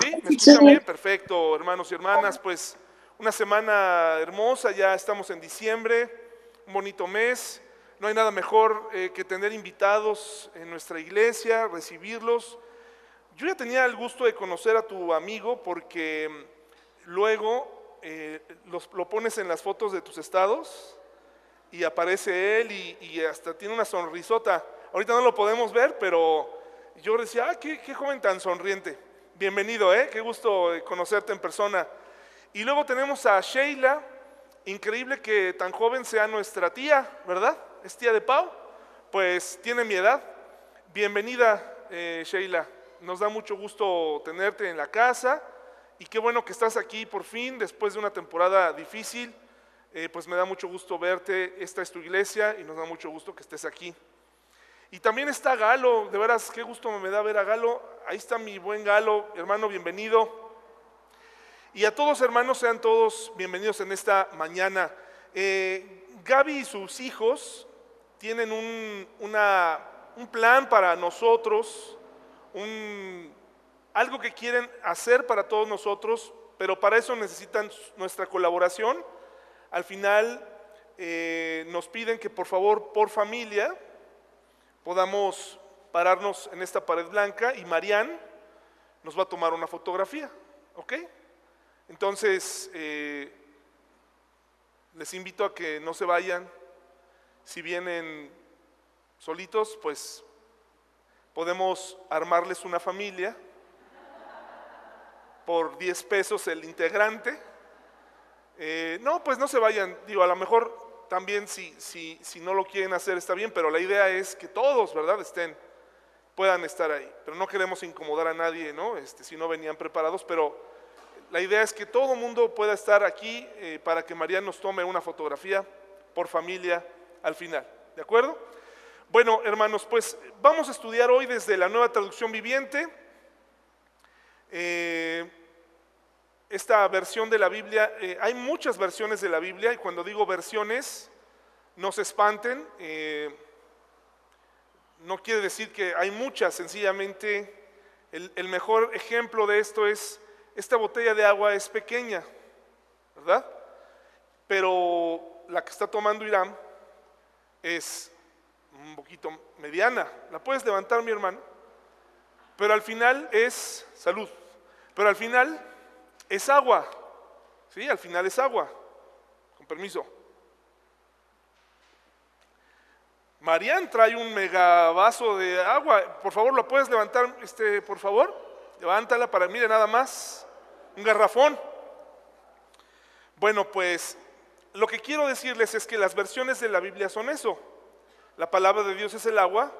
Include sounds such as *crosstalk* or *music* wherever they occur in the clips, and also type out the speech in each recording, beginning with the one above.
¿Sí? ¿Me escuchan bien? Perfecto, hermanos y hermanas. Pues una semana hermosa, ya estamos en diciembre, un bonito mes. No hay nada mejor eh, que tener invitados en nuestra iglesia, recibirlos. Yo ya tenía el gusto de conocer a tu amigo porque mm, luego eh, lo pones en las fotos de tus estados y aparece él y, y, hasta tiene una sonrisota. Ahorita no lo podemos ver, pero yo decía, ah, qué, qué joven tan sonriente. Bienvenido, ¿eh? Qué gusto conocerte en persona. Y luego tenemos a Sheila, increíble que tan joven sea nuestra tía, ¿verdad? Es tía de Pau, pues tiene mi edad. Bienvenida, eh, Sheila. Nos da mucho gusto tenerte en la casa y qué bueno que estás aquí por fin después de una temporada difícil. Eh, pues me da mucho gusto verte. Esta es tu iglesia y nos da mucho gusto que estés aquí. Y también está Galo, de veras, qué gusto me da ver a Galo. Ahí está mi buen Galo, hermano, bienvenido. Y a todos, hermanos, sean todos bienvenidos en esta mañana. Eh, Gaby y sus hijos tienen un, plan para nosotros, algo que quieren hacer para todos nosotros, pero para eso necesitan nuestra colaboración. Al final eh, nos piden que por favor, por familia, podamos pararnos en esta pared blanca y Marian nos va a tomar una fotografía, ¿ok? Entonces, eh, les invito a que no se vayan. Si vienen solitos, pues podemos armarles una familia por 10 pesos el integrante. Eh, no, pues no se vayan. Digo, a lo mejor también si, si, si no lo quieren hacer está bien, pero la idea es que todos, ¿verdad?, estén, puedan estar ahí. Pero no queremos incomodar a nadie, ¿no? Este, si no venían preparados, pero la idea es que todo mundo pueda estar aquí eh, para que María nos tome una fotografía por familia al final. ¿De acuerdo? Bueno, hermanos, pues vamos a estudiar hoy desde la nueva traducción viviente. Eh, esta versión de la Biblia, eh, hay muchas versiones de la Biblia y cuando digo versiones, no se espanten, no quiere decir que hay muchas, sencillamente el, mejor ejemplo de esto es, esta botella de agua es pequeña, ¿verdad? Pero la que está tomando Irán es un poquito mediana, la puedes levantar mi hermano, pero al final es salud, pero al final es agua. Sí, al final es agua. Con permiso. Marian trae un mega vaso de agua. Por favor, ¿lo puedes levantar, este, por favor? Levántala para, mire, nada más. Un garrafón. Bueno, pues lo que quiero decirles es que las versiones de la Biblia son eso. La palabra de Dios es el agua,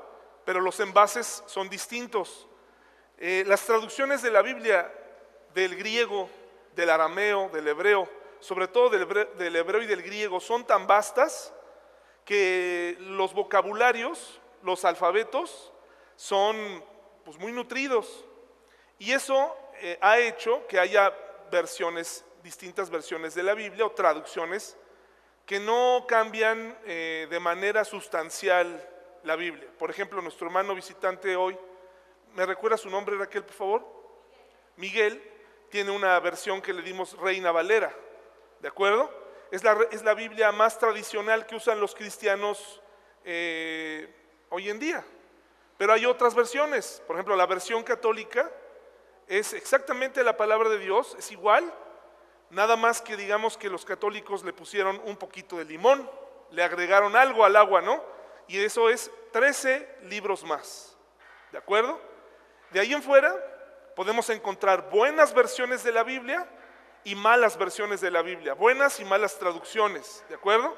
pero los envases son distintos. Eh, las traducciones de la Biblia del griego, del arameo, del hebreo, sobre todo del hebreo, y del griego, son tan vastas que los vocabularios, los alfabetos, son pues, muy nutridos. Y eso eh, ha hecho que haya versiones, distintas versiones de la Biblia o traducciones que no cambian eh, de manera sustancial la Biblia. Por ejemplo, nuestro hermano visitante hoy, ¿me recuerda su nombre Raquel, por favor? Miguel tiene una versión que le dimos Reina Valera, ¿de acuerdo? Es la, es la Biblia más tradicional que usan los cristianos eh, hoy en día. Pero hay otras versiones, por ejemplo, la versión católica es exactamente la palabra de Dios, es igual, nada más que digamos que los católicos le pusieron un poquito de limón, le agregaron algo al agua, ¿no? Y eso es 13 libros más, ¿de acuerdo? De ahí en fuera, podemos encontrar buenas versiones de la Biblia y malas versiones de la Biblia, buenas y malas traducciones, ¿de acuerdo?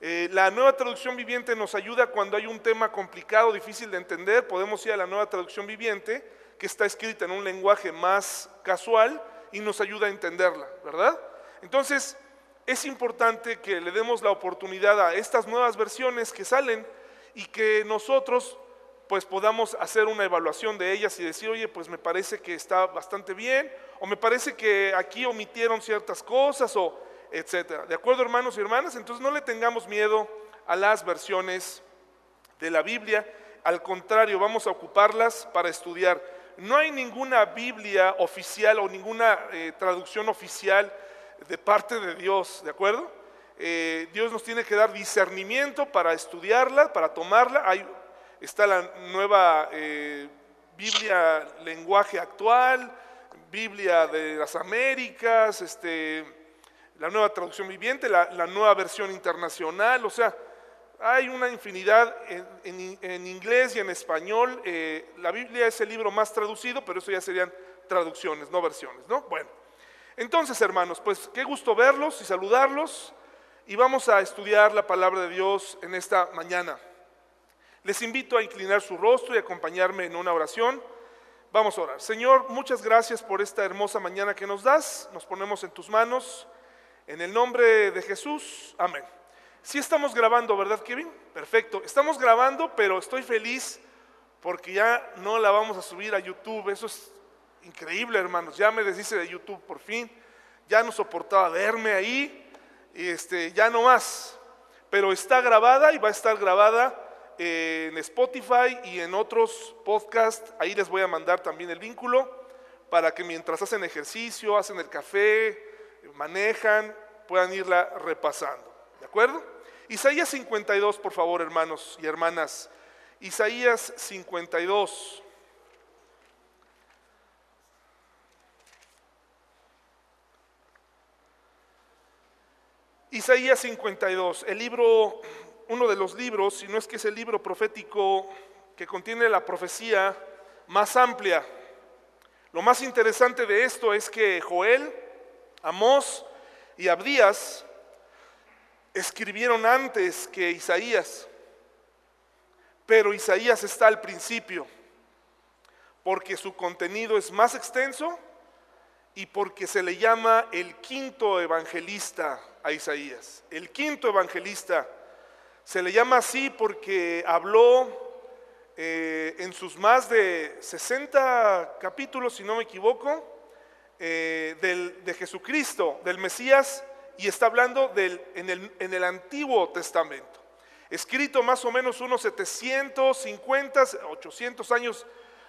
Eh, la nueva traducción viviente nos ayuda cuando hay un tema complicado, difícil de entender, podemos ir a la nueva traducción viviente, que está escrita en un lenguaje más casual y nos ayuda a entenderla, ¿verdad? Entonces, es importante que le demos la oportunidad a estas nuevas versiones que salen y que nosotros pues podamos hacer una evaluación de ellas y decir, oye, pues me parece que está bastante bien, o me parece que aquí omitieron ciertas cosas, o etcétera. ¿De acuerdo, hermanos y hermanas? Entonces no le tengamos miedo a las versiones de la Biblia, al contrario, vamos a ocuparlas para estudiar. no hay ninguna Biblia oficial o ninguna eh, traducción oficial de parte de Dios, ¿de acuerdo? Eh, Dios nos tiene que dar discernimiento para estudiarla, para tomarla. Hay, está la nueva eh, Biblia lenguaje actual, Biblia de las Américas, este, la nueva traducción viviente, la, nueva versión internacional, o sea, hay una infinidad en, inglés y en español. Eh, la Biblia es el libro más traducido, pero eso ya serían traducciones, no versiones, ¿no? Bueno, entonces hermanos, pues qué gusto verlos y saludarlos y vamos a estudiar la palabra de Dios en esta mañana. Les invito a inclinar su rostro y acompañarme en una oración. Vamos a orar. Señor, muchas gracias por esta hermosa mañana que nos das. Nos ponemos en tus manos. En el nombre de Jesús. Amén. Sí estamos grabando, ¿verdad, Kevin? Perfecto. Estamos grabando, pero estoy feliz porque ya no la vamos a subir a YouTube. Eso es increíble, hermanos. Ya me deshice de YouTube por fin. Ya no soportaba verme ahí este, ya no más, pero está grabada y va a estar grabada en Spotify y en otros podcasts. Ahí les voy a mandar también el vínculo para que mientras hacen ejercicio, hacen el café, manejan, puedan irla repasando. ¿De acuerdo? Isaías 52, por favor, hermanos y hermanas. Isaías 52. Isaías 52, el libro, uno de los libros, si no es que es el libro profético que contiene la profecía más amplia. Lo más interesante de esto es que Joel, Amós y Abdías escribieron antes que Isaías, pero Isaías está al principio, porque su contenido es más extenso y porque se le llama el quinto evangelista a Isaías. El quinto evangelista se le llama así porque habló eh, en sus más de 60 capítulos, si no me equivoco, eh, de Jesucristo, del Mesías, y está hablando del, en, el, en el Antiguo Testamento. Escrito más o menos unos 750, 800 años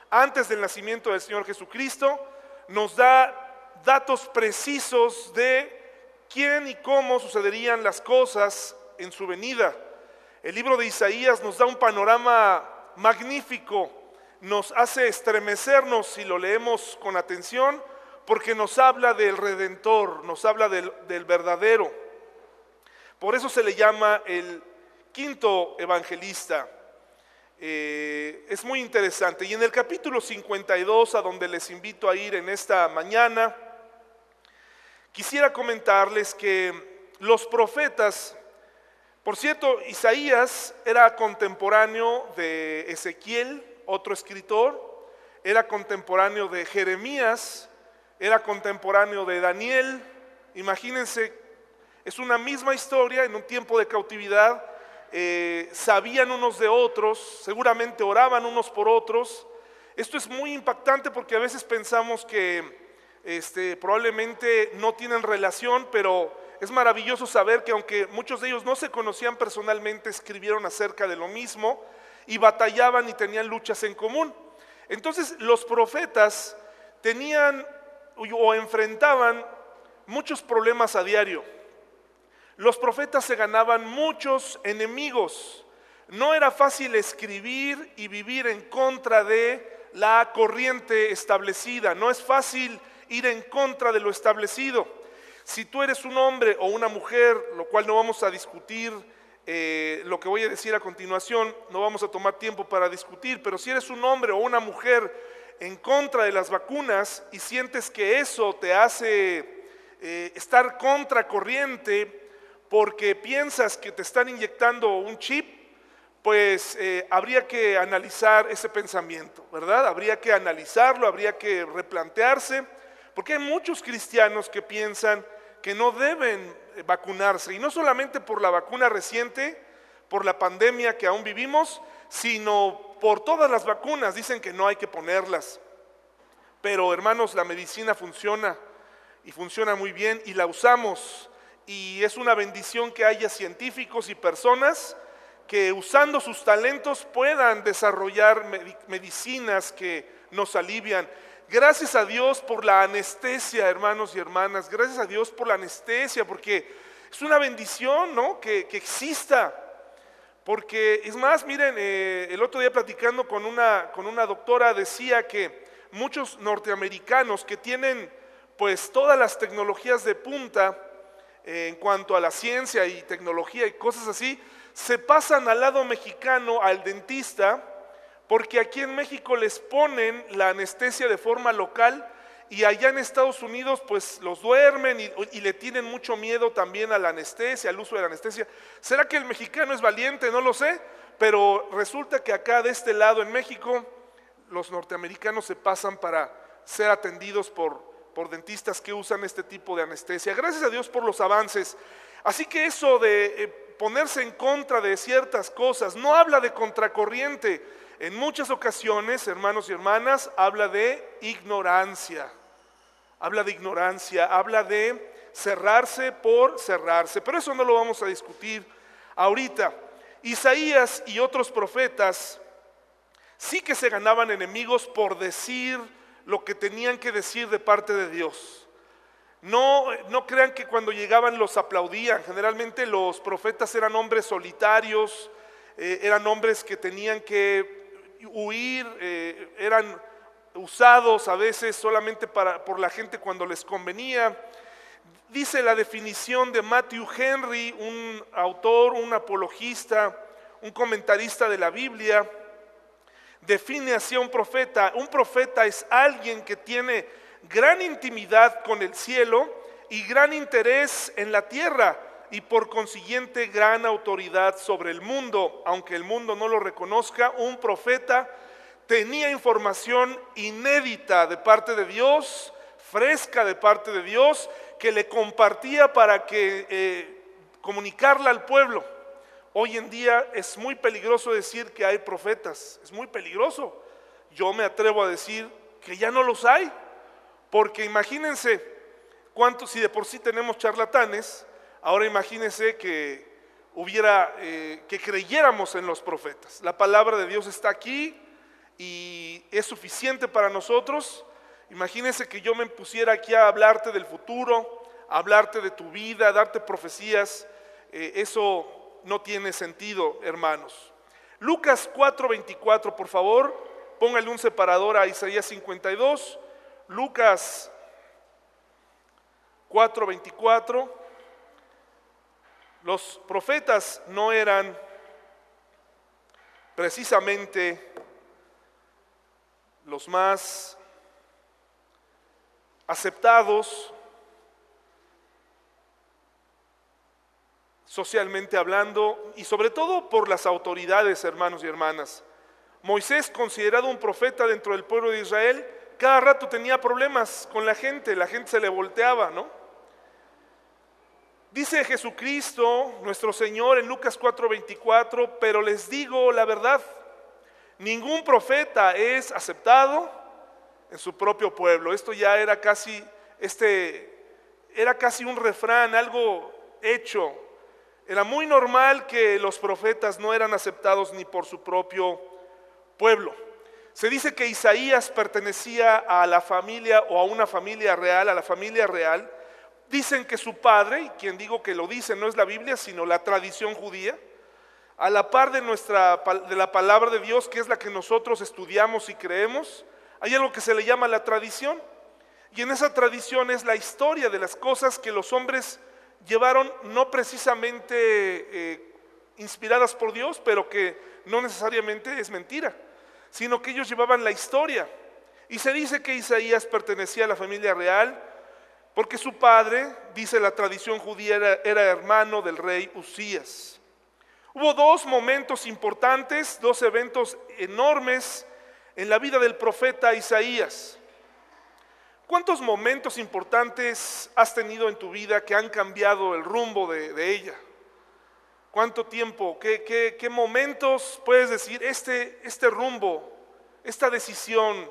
antes del nacimiento del Señor Jesucristo, nos da datos precisos de quién y cómo sucederían las cosas en su venida. El libro de Isaías nos da un panorama magnífico, nos hace estremecernos si lo leemos con atención, porque nos habla del redentor, nos habla del, verdadero. Por eso se le llama el quinto evangelista. Eh, es muy interesante. Y en el capítulo 52, a donde les invito a ir en esta mañana, Quisiera comentarles que los profetas, por cierto, Isaías era contemporáneo de Ezequiel, otro escritor, era contemporáneo de Jeremías, era contemporáneo de Daniel. Imagínense, es una misma historia en un tiempo de cautividad. Eh, sabían unos de otros, seguramente oraban unos por otros. Esto es muy impactante porque a veces pensamos que este, probablemente no tienen relación, pero es maravilloso saber que aunque muchos de ellos no se conocían personalmente, escribieron acerca de lo mismo y batallaban y tenían luchas en común. Entonces los profetas tenían o enfrentaban muchos problemas a diario. Los profetas se ganaban muchos enemigos. No era fácil escribir y vivir en contra de la corriente establecida. No es fácil ir en contra de lo establecido. Si tú eres un hombre o una mujer, lo cual no vamos a discutir, eh, lo que voy a decir a continuación, no vamos a tomar tiempo para discutir, pero si eres un hombre o una mujer en contra de las vacunas y sientes que eso te hace eh, estar contra corriente porque piensas que te están inyectando un chip, pues eh, habría que analizar ese pensamiento, ¿verdad? Habría que analizarlo, habría que replantearse porque hay muchos cristianos que piensan que no deben vacunarse, y no solamente por la vacuna reciente, por la pandemia que aún vivimos, sino por todas las vacunas. Dicen que no hay que ponerlas. Pero hermanos, la medicina funciona y funciona muy bien y la usamos. Y es una bendición que haya científicos y personas que usando sus talentos puedan desarrollar medicinas que nos alivian. Gracias a Dios por la anestesia, hermanos y hermanas. Gracias a Dios por la anestesia, porque es una bendición, ¿no? Que, exista. Porque es más, miren, eh, el otro día platicando con una, con una doctora decía que muchos norteamericanos que tienen pues todas las tecnologías de punta, en cuanto a la ciencia y tecnología y cosas así, se pasan al lado mexicano, al dentista, porque aquí en México les ponen la anestesia de forma local y allá en Estados Unidos pues los duermen y, le tienen mucho miedo también a la anestesia, al uso de la anestesia. ¿Será que el mexicano es valiente? No lo sé, pero resulta que acá de este lado en México los norteamericanos se pasan para ser atendidos por por dentistas que usan este tipo de anestesia. Gracias a Dios por los avances. Así que eso de eh, ponerse en contra de ciertas cosas no habla de contracorriente. En muchas ocasiones, hermanos y hermanas, habla de ignorancia. Habla de ignorancia, habla de cerrarse por cerrarse. Pero eso no lo vamos a discutir ahorita. Isaías y otros profetas sí que se ganaban enemigos por decir lo que tenían que decir de parte de Dios. No, no crean que cuando llegaban los aplaudían. Generalmente los profetas eran hombres solitarios, eh, eran hombres que tenían que huir, eh, eran usados a veces solamente para, por la gente cuando les convenía. Dice la definición de Matthew Henry, un autor, un apologista, un comentarista de la Biblia, define así a un profeta. Un profeta es alguien que tiene gran intimidad con el cielo y gran interés en la tierra y por consiguiente gran autoridad sobre el mundo. Aunque el mundo no lo reconozca, un profeta tenía información inédita de parte de Dios, fresca de parte de Dios, que le compartía para que eh, comunicarla al pueblo. Hoy en día es muy peligroso decir que hay profetas, es muy peligroso. Yo me atrevo a decir que ya no los hay, porque imagínense cuántos, si de por sí tenemos charlatanes, ahora imagínense que hubiera, eh, que creyéramos en los profetas. La palabra de Dios está aquí y es suficiente para nosotros. Imagínense que yo me pusiera aquí a hablarte del futuro, a hablarte de tu vida, a darte profecías. Eh, eso no tiene sentido, hermanos. Lucas 4:24, por favor, póngale un separador a Isaías 52. Lucas 4:24. Los profetas no eran precisamente los más aceptados socialmente hablando, y sobre todo por las autoridades, hermanos y hermanas. Moisés, considerado un profeta dentro del pueblo de Israel, cada rato tenía problemas con la gente, la gente se le volteaba, ¿no? Dice Jesucristo, nuestro Señor, en Lucas 4:24, pero les digo la verdad, ningún profeta es aceptado en su propio pueblo. Esto ya era casi, este, era casi un refrán, algo hecho, era muy normal que los profetas no eran aceptados ni por su propio pueblo. Se dice que Isaías pertenecía a la familia o a una familia real, a la familia real. Dicen que su padre, y quien digo que lo dice no es la Biblia, sino la tradición judía, a la par de, nuestra, de la palabra de Dios, que es la que nosotros estudiamos y creemos, hay algo que se le llama la tradición. Y en esa tradición es la historia de las cosas que los hombres llevaron no precisamente eh, inspiradas por Dios, pero que no necesariamente es mentira, sino que ellos llevaban la historia. Y se dice que Isaías pertenecía a la familia real, porque su padre, dice la tradición judía, era, hermano del rey Usías. Hubo dos momentos importantes, dos eventos enormes en la vida del profeta Isaías. ¿Cuántos momentos importantes has tenido en tu vida que han cambiado el rumbo de, ella? ¿Cuánto tiempo? ¿Qué, qué, momentos puedes decir, este, este rumbo, esta decisión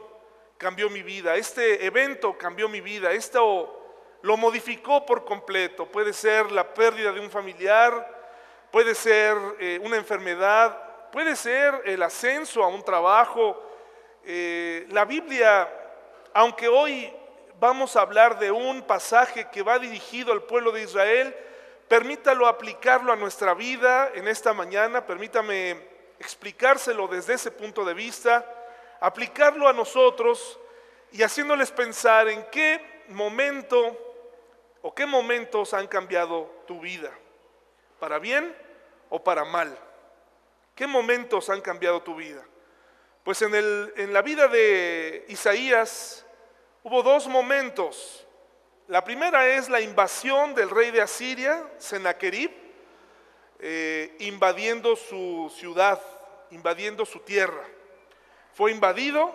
cambió mi vida, este evento cambió mi vida, esto lo modificó por completo? Puede ser la pérdida de un familiar, puede ser eh, una enfermedad, puede ser el ascenso a un trabajo, eh, la Biblia, aunque hoy vamos a hablar de un pasaje que va dirigido al pueblo de Israel, permítalo aplicarlo a nuestra vida en esta mañana, permítame explicárselo desde ese punto de vista, aplicarlo a nosotros y haciéndoles pensar en qué momento o qué momentos han cambiado tu vida, para bien o para mal. ¿Qué momentos han cambiado tu vida? Pues en, el, en la vida de Isaías hubo dos momentos. La primera es la invasión del rey de Asiria, Sennacherib, eh, invadiendo su ciudad, invadiendo su tierra. Fue invadido,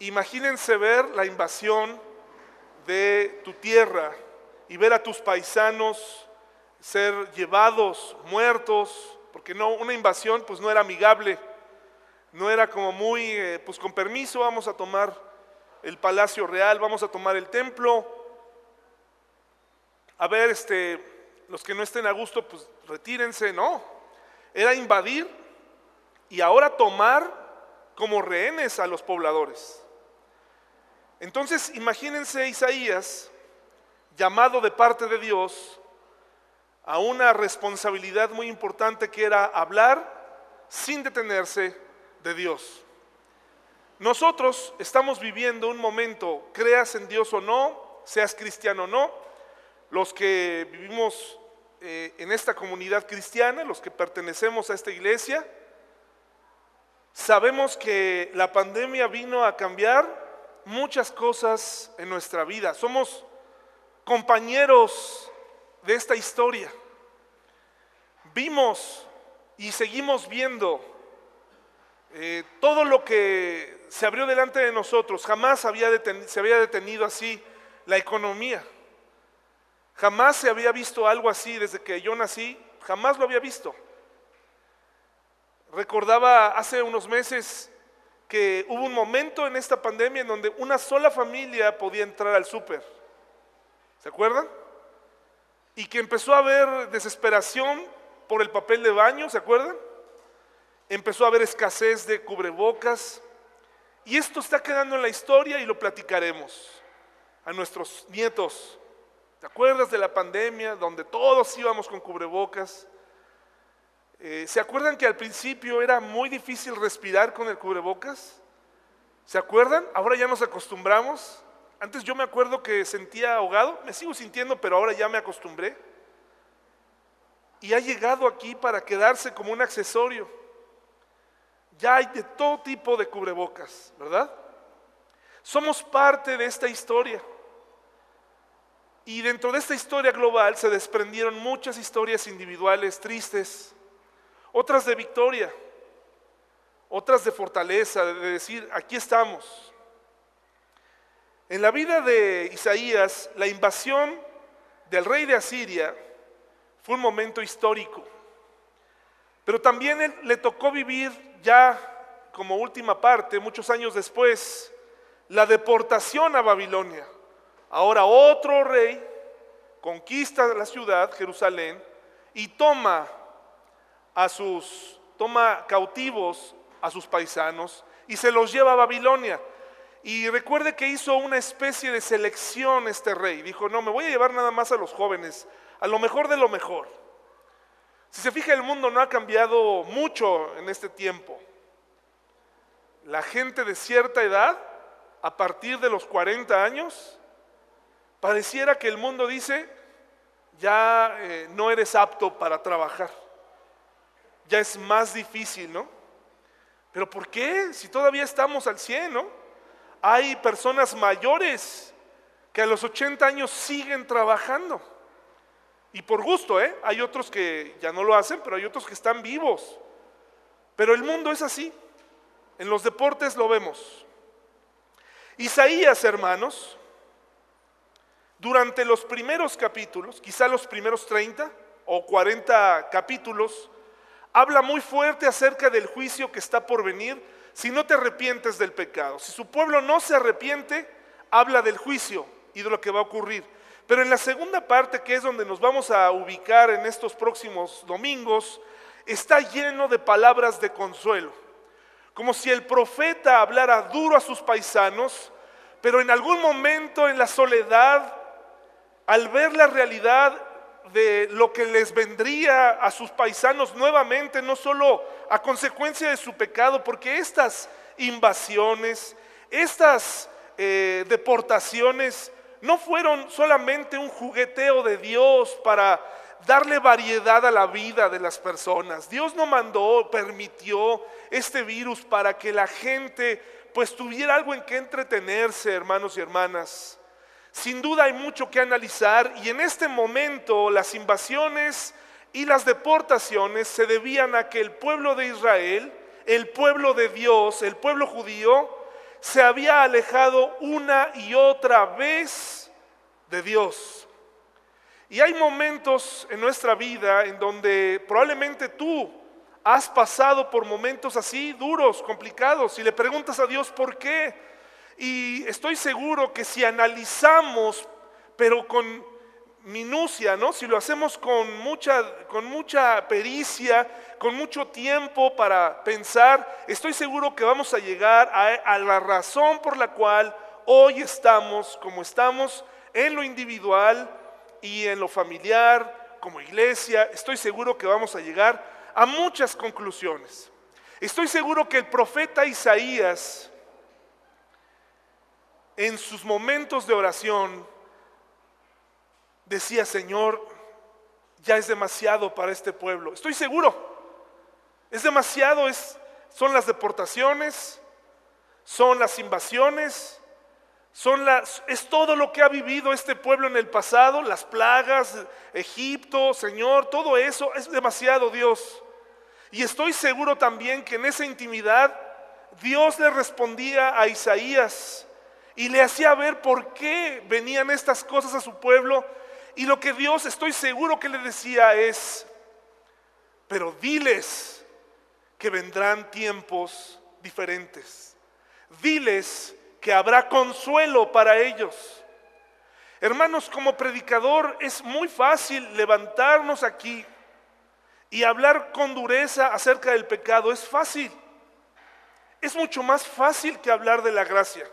imagínense ver la invasión de tu tierra y ver a tus paisanos ser llevados, muertos, porque no, una invasión pues no era amigable, no era como muy, eh, pues con permiso vamos a tomar el palacio real, vamos a tomar el templo, a ver, este, los que no estén a gusto, pues retírense, no, era invadir y ahora tomar como rehenes a los pobladores. Entonces, imagínense Isaías, llamado de parte de Dios, a una responsabilidad muy importante que era hablar sin detenerse de Dios. Nosotros estamos viviendo un momento, creas en Dios o no, seas cristiano o no, los que vivimos eh, en esta comunidad cristiana, los que pertenecemos a esta iglesia, sabemos que la pandemia vino a cambiar muchas cosas en nuestra vida. Somos compañeros de esta historia. Vimos y seguimos viendo eh, todo lo que se abrió delante de nosotros. Jamás había se había detenido así la economía. Jamás se había visto algo así desde que yo nací. Jamás lo había visto. Recordaba hace unos meses que hubo un momento en esta pandemia en donde una sola familia podía entrar al súper. ¿Se acuerdan? y que empezó a haber desesperación por el papel de baño, ¿se acuerdan? Empezó a haber escasez de cubrebocas. Y esto está quedando en la historia y lo platicaremos a nuestros nietos. ¿Te acuerdas de la pandemia donde todos íbamos con cubrebocas? Eh, ¿Se acuerdan que al principio era muy difícil respirar con el cubrebocas? ¿Se acuerdan? Ahora ya nos acostumbramos. Antes yo me acuerdo que sentía ahogado, me sigo sintiendo, pero ahora ya me acostumbré. Y ha llegado aquí para quedarse como un accesorio. Ya hay de todo tipo de cubrebocas, ¿verdad? Somos parte de esta historia. Y dentro de esta historia global se desprendieron muchas historias individuales tristes, otras de victoria, otras de fortaleza, de decir, aquí estamos. En la vida de Isaías, la invasión del rey de Asiria fue un momento histórico. Pero también le tocó vivir ya como última parte, muchos años después, la deportación a Babilonia. Ahora otro rey conquista la ciudad, Jerusalén, y toma a sus, toma cautivos a sus paisanos y se los lleva a Babilonia. Y recuerde que hizo una especie de selección este rey. Dijo, no, me voy a llevar nada más a los jóvenes, a lo mejor de lo mejor. Si se fija, el mundo no ha cambiado mucho en este tiempo. La gente de cierta edad, a partir de los 40 años, pareciera que el mundo dice, ya eh, no eres apto para trabajar. Ya es más difícil, ¿no? Pero ¿por qué? Si todavía estamos al 100, ¿no? Hay personas mayores que a los 80 años siguen trabajando. Y por gusto, ¿eh? Hay otros que ya no lo hacen, pero hay otros que están vivos. Pero el mundo es así. En los deportes lo vemos. Isaías, hermanos, durante los primeros capítulos, quizá los primeros 30 o 40 capítulos, habla muy fuerte acerca del juicio que está por venir si no te arrepientes del pecado. Si su pueblo no se arrepiente, habla del juicio y de lo que va a ocurrir. Pero en la segunda parte, que es donde nos vamos a ubicar en estos próximos domingos, está lleno de palabras de consuelo. como si el profeta hablara duro a sus paisanos, pero en algún momento en la soledad, al ver la realidad de lo que les vendría a sus paisanos nuevamente, no solo a consecuencia de su pecado, porque estas invasiones, estas eh, deportaciones no fueron solamente un jugueteo de Dios para darle variedad a la vida de las personas. Dios no mandó, permitió este virus para que la gente pues tuviera algo en que entretenerse, hermanos y hermanas. Sin duda hay mucho que analizar y en este momento las invasiones y las deportaciones se debían a que el pueblo de Israel, el pueblo de Dios, el pueblo judío, se había alejado una y otra vez de Dios. Y hay momentos en nuestra vida en donde probablemente tú has pasado por momentos así duros, complicados, y le preguntas a Dios por qué. Y estoy seguro que si analizamos, pero con minucia, ¿no? Si lo hacemos con mucha, con mucha pericia, con mucho tiempo para pensar, estoy seguro que vamos a llegar a, a la razón por la cual hoy estamos como estamos en lo individual y en lo familiar, como iglesia, estoy seguro que vamos a llegar a muchas conclusiones. Estoy seguro que el profeta Isaías, en sus momentos de oración, decía, Señor, ya es demasiado para este pueblo. Estoy seguro, es demasiado, son las deportaciones, son las invasiones, son las, es todo lo que ha vivido este pueblo en el pasado, las plagas, Egipto, Señor, todo eso es demasiado Dios. Y estoy seguro también que en esa intimidad Dios le respondía a Isaías y le hacía ver por qué venían estas cosas a su pueblo. Y lo que Dios estoy seguro que le decía es, pero diles que vendrán tiempos diferentes. Diles que habrá consuelo para ellos. Hermanos, como predicador es muy fácil levantarnos aquí y hablar con dureza acerca del pecado. Es fácil. Es mucho más fácil que hablar de la gracia.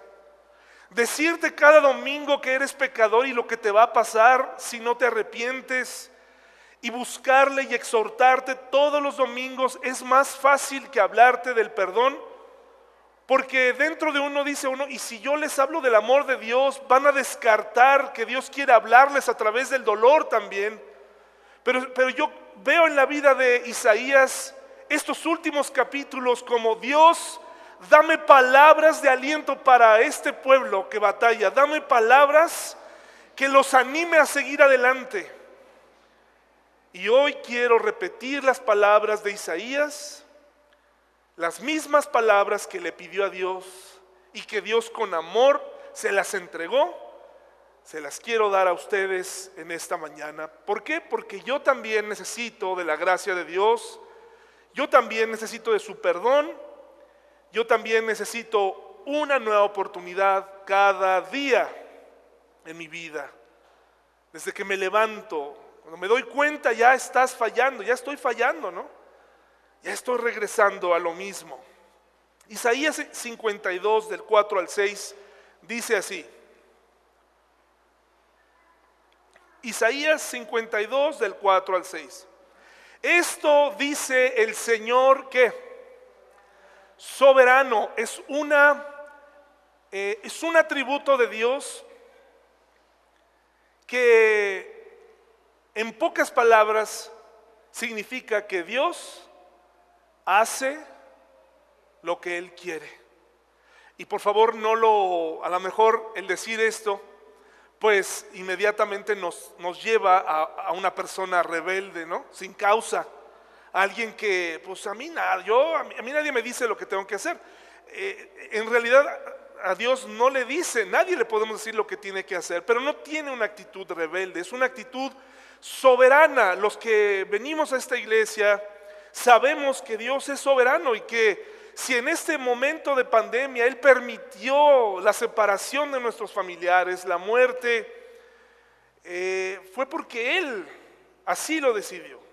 Decirte cada domingo que eres pecador y lo que te va a pasar si no te arrepientes y buscarle y exhortarte todos los domingos es más fácil que hablarte del perdón porque dentro de uno dice uno, y si yo les hablo del amor de Dios, van a descartar que Dios quiere hablarles a través del dolor también. Pero, pero yo veo en la vida de Isaías estos últimos capítulos como Dios, dame palabras de aliento para este pueblo que batalla, dame palabras que los anime a seguir adelante. Y hoy quiero repetir las palabras de Isaías las mismas palabras que le pidió a Dios y que Dios con amor se las entregó, se las quiero dar a ustedes en esta mañana. ¿Por qué? Porque yo también necesito de la gracia de Dios, yo también necesito de su perdón, yo también necesito una nueva oportunidad cada día en mi vida. Desde que me levanto, cuando me doy cuenta ya estás fallando, ya estoy fallando, ¿no? Ya estoy regresando a lo mismo. Isaías 52 del 4 al 6 dice así. Isaías 52 del 4 al 6. Esto dice el Señor que soberano es una eh, es un atributo de Dios que en pocas palabras significa que Dios hace lo que Él quiere. Y por favor, no lo, a lo mejor el decir esto, pues inmediatamente nos, nos lleva a, una persona rebelde, ¿no? Sin causa. Alguien que, pues a mí nada, yo, a mí, nadie me dice lo que tengo que hacer. Eh, en realidad a Dios no le dice, nadie le podemos decir lo que tiene que hacer, pero no tiene una actitud rebelde, es una actitud soberana. Los que venimos a esta iglesia, sabemos que Dios es soberano y que si en este momento de pandemia Él permitió la separación de nuestros familiares, la muerte, eh, fue porque Él así lo decidió.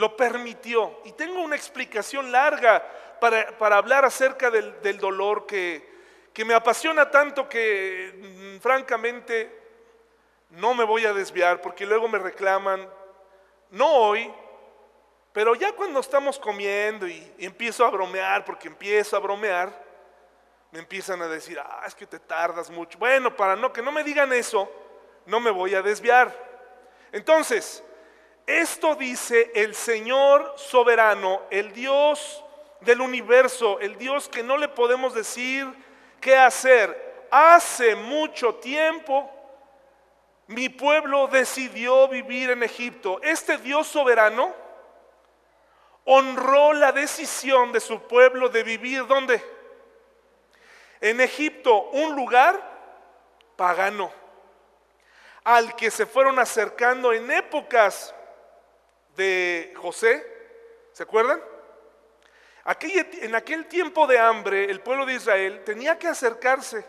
Lo permitió. Y tengo una explicación larga para, para hablar acerca del, del dolor que, que me apasiona tanto que mm, francamente no me voy a desviar porque luego me reclaman, no hoy, pero ya cuando estamos comiendo y, y empiezo a bromear, porque empiezo a bromear, me empiezan a decir, ah, es que te tardas mucho. Bueno, para no que no me digan eso, no me voy a desviar. Entonces, esto dice el Señor soberano, el Dios del universo, el Dios que no le podemos decir qué hacer. Hace mucho tiempo mi pueblo decidió vivir en Egipto. Este Dios soberano honró la decisión de su pueblo de vivir ¿dónde? En Egipto, un lugar pagano, al que se fueron acercando en épocas de José, ¿se acuerdan? en aquel tiempo de hambre, el pueblo de Israel tenía que acercarse,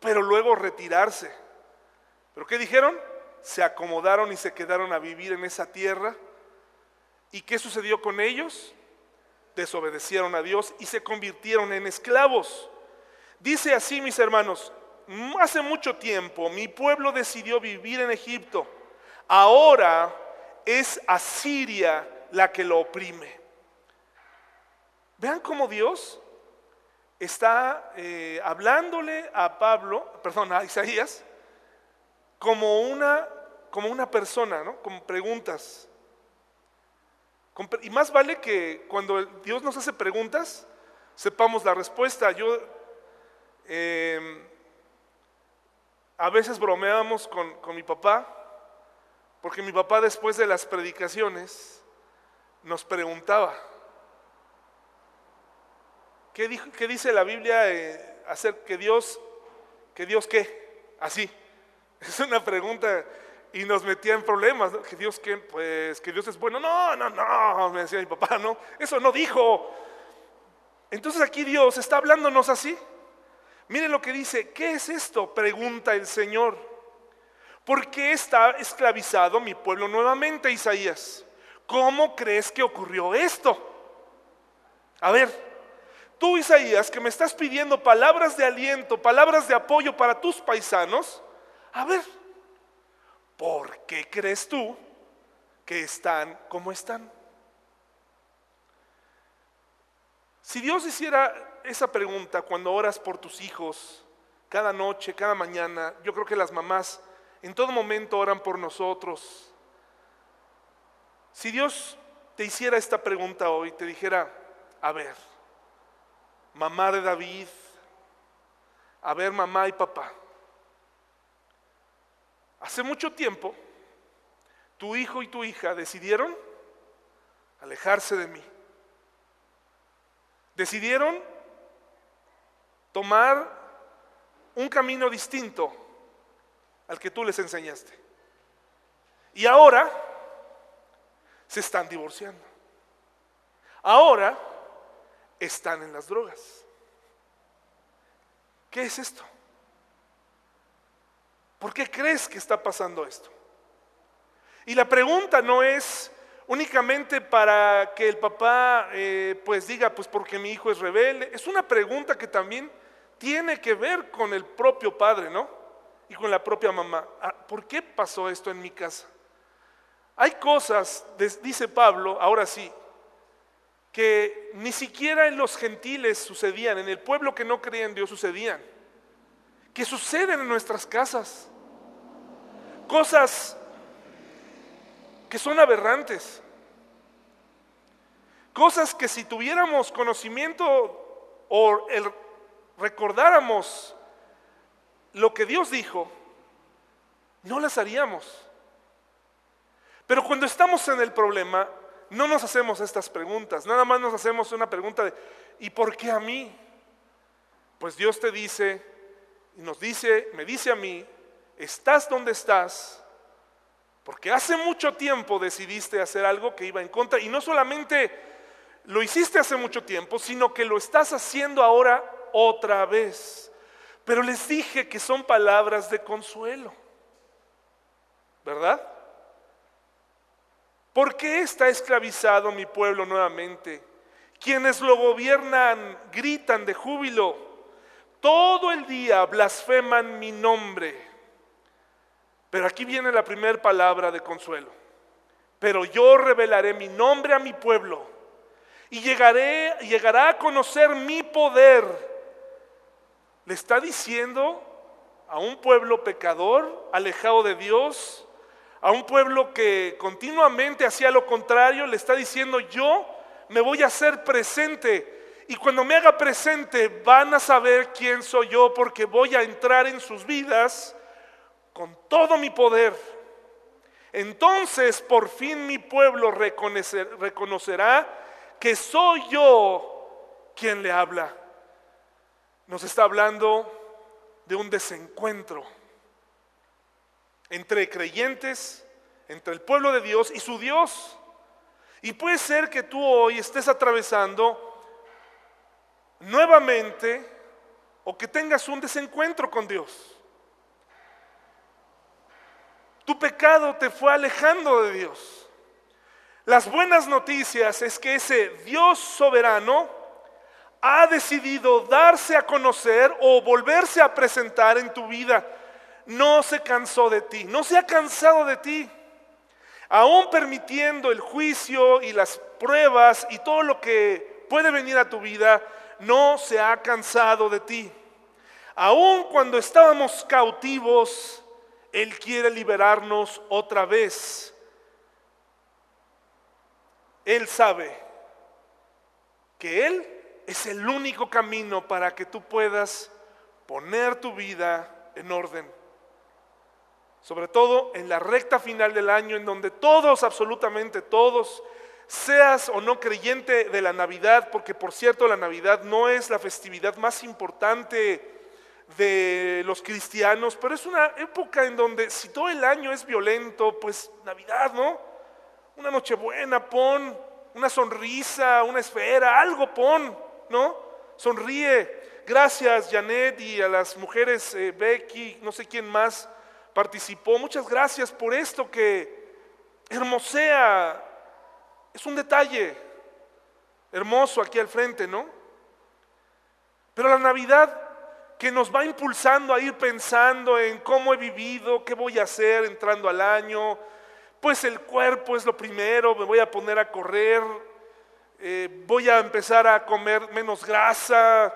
pero luego retirarse. ¿Pero qué dijeron? Se acomodaron y se quedaron a vivir en esa tierra. ¿Y qué sucedió con ellos? Desobedecieron a Dios y se convirtieron en esclavos. Dice así, mis hermanos, hace mucho tiempo mi pueblo decidió vivir en Egipto. Ahora es Asiria la que lo oprime. Vean cómo Dios está eh, hablándole a Pablo, perdón, a Isaías, como una, como una persona, ¿no? Con preguntas. y más vale que cuando Dios nos hace preguntas, sepamos la respuesta. Yo em, a veces bromeábamos con, con mi papá, porque mi papá después de las predicaciones nos preguntaba, ¿Qué, dice la Biblia eh, hacer que Dios, que Dios qué? Así. *laughs* Es una pregunta y nos metía en problemas. Que Dios qué, pues que Dios es bueno. No, no, no, me decía mi papá, no, eso no dijo. Entonces aquí Dios está hablándonos así. Miren lo que dice, ¿qué es esto? Pregunta el Señor. ¿Por qué está esclavizado mi pueblo nuevamente, Isaías? ¿Cómo crees que ocurrió esto? A ver, Tú, Isaías, que me estás pidiendo palabras de aliento, palabras de apoyo para tus paisanos, a ver, ¿por qué crees tú que están como están? Si Dios hiciera esa pregunta cuando oras por tus hijos, cada noche, cada mañana, yo creo que las mamás en todo momento oran por nosotros. Si Dios te hiciera esta pregunta hoy, te dijera, a ver, mamá de David, a ver mamá y papá. Hace mucho tiempo, tu hijo y tu hija decidieron alejarse de mí. Decidieron tomar un camino distinto al que tú les enseñaste. Y ahora se están divorciando. Ahora están en las drogas. ¿Qué es esto? ¿Por qué crees que está pasando esto? Y la pregunta no es únicamente para que el papá eh, pues diga, pues porque mi hijo es rebelde. Es una pregunta que también tiene que ver con el propio padre, ¿no? Y con la propia mamá. Ah, ¿Por qué pasó esto en mi casa? Hay cosas, dice Pablo, ahora sí, que ni siquiera en los gentiles sucedían, en el pueblo que no creía en Dios sucedían, que suceden en nuestras casas. Cosas que son aberrantes. Cosas que si tuviéramos conocimiento o recordáramos lo que Dios dijo, no las haríamos. Pero cuando estamos en el problema, no nos hacemos estas preguntas, nada más nos hacemos una pregunta de, ¿y por qué a mí? Pues Dios te dice, y nos dice, me dice a mí, estás donde estás, porque hace mucho tiempo decidiste hacer algo que iba en contra, y no solamente lo hiciste hace mucho tiempo, sino que lo estás haciendo ahora otra vez. Pero les dije que son palabras de consuelo, ¿verdad? ¿Por qué está esclavizado mi pueblo nuevamente? Quienes lo gobiernan gritan de júbilo. Todo el día blasfeman mi nombre. Pero aquí viene la primera palabra de consuelo. Pero yo revelaré mi nombre a mi pueblo y llegaré, llegará a conocer mi poder. Le está diciendo a un pueblo pecador, alejado de Dios, a un pueblo que continuamente hacía lo contrario, le está diciendo yo me voy a hacer presente. Y cuando me haga presente van a saber quién soy yo porque voy a entrar en sus vidas con todo mi poder. Entonces por fin mi pueblo reconocerá que soy yo quien le habla. Nos está hablando de un desencuentro entre creyentes, entre el pueblo de Dios y su Dios. Y puede ser que tú hoy estés atravesando nuevamente o que tengas un desencuentro con Dios. Tu pecado te fue alejando de Dios. Las buenas noticias es que ese Dios soberano ha decidido darse a conocer o volverse a presentar en tu vida. No se cansó de ti, no se ha cansado de ti aún permitiendo el juicio y las pruebas y todo lo que puede venir a tu vida, no se ha cansado de ti. Aún cuando estábamos cautivos, Él quiere liberarnos otra vez. Él sabe que Él es el único camino para que tú puedas poner tu vida en orden sobre todo en la recta final del año, en donde todos, absolutamente todos, seas o no creyente de la Navidad, porque por cierto la Navidad no es la festividad más importante de los cristianos, pero es una época en donde si todo el año es violento, pues Navidad, ¿no? Una noche buena, pon una sonrisa, una esfera, algo pon, ¿no? Sonríe. Gracias Janet y a las mujeres eh, Becky, no sé quién más, participó. Muchas gracias por esto que hermosea. Es un detalle hermoso aquí al frente, ¿no? Pero la Navidad que nos va impulsando a ir pensando en cómo he vivido, qué voy a hacer entrando al año, pues el cuerpo es lo primero, me voy a poner a correr, eh, voy a empezar a comer menos grasa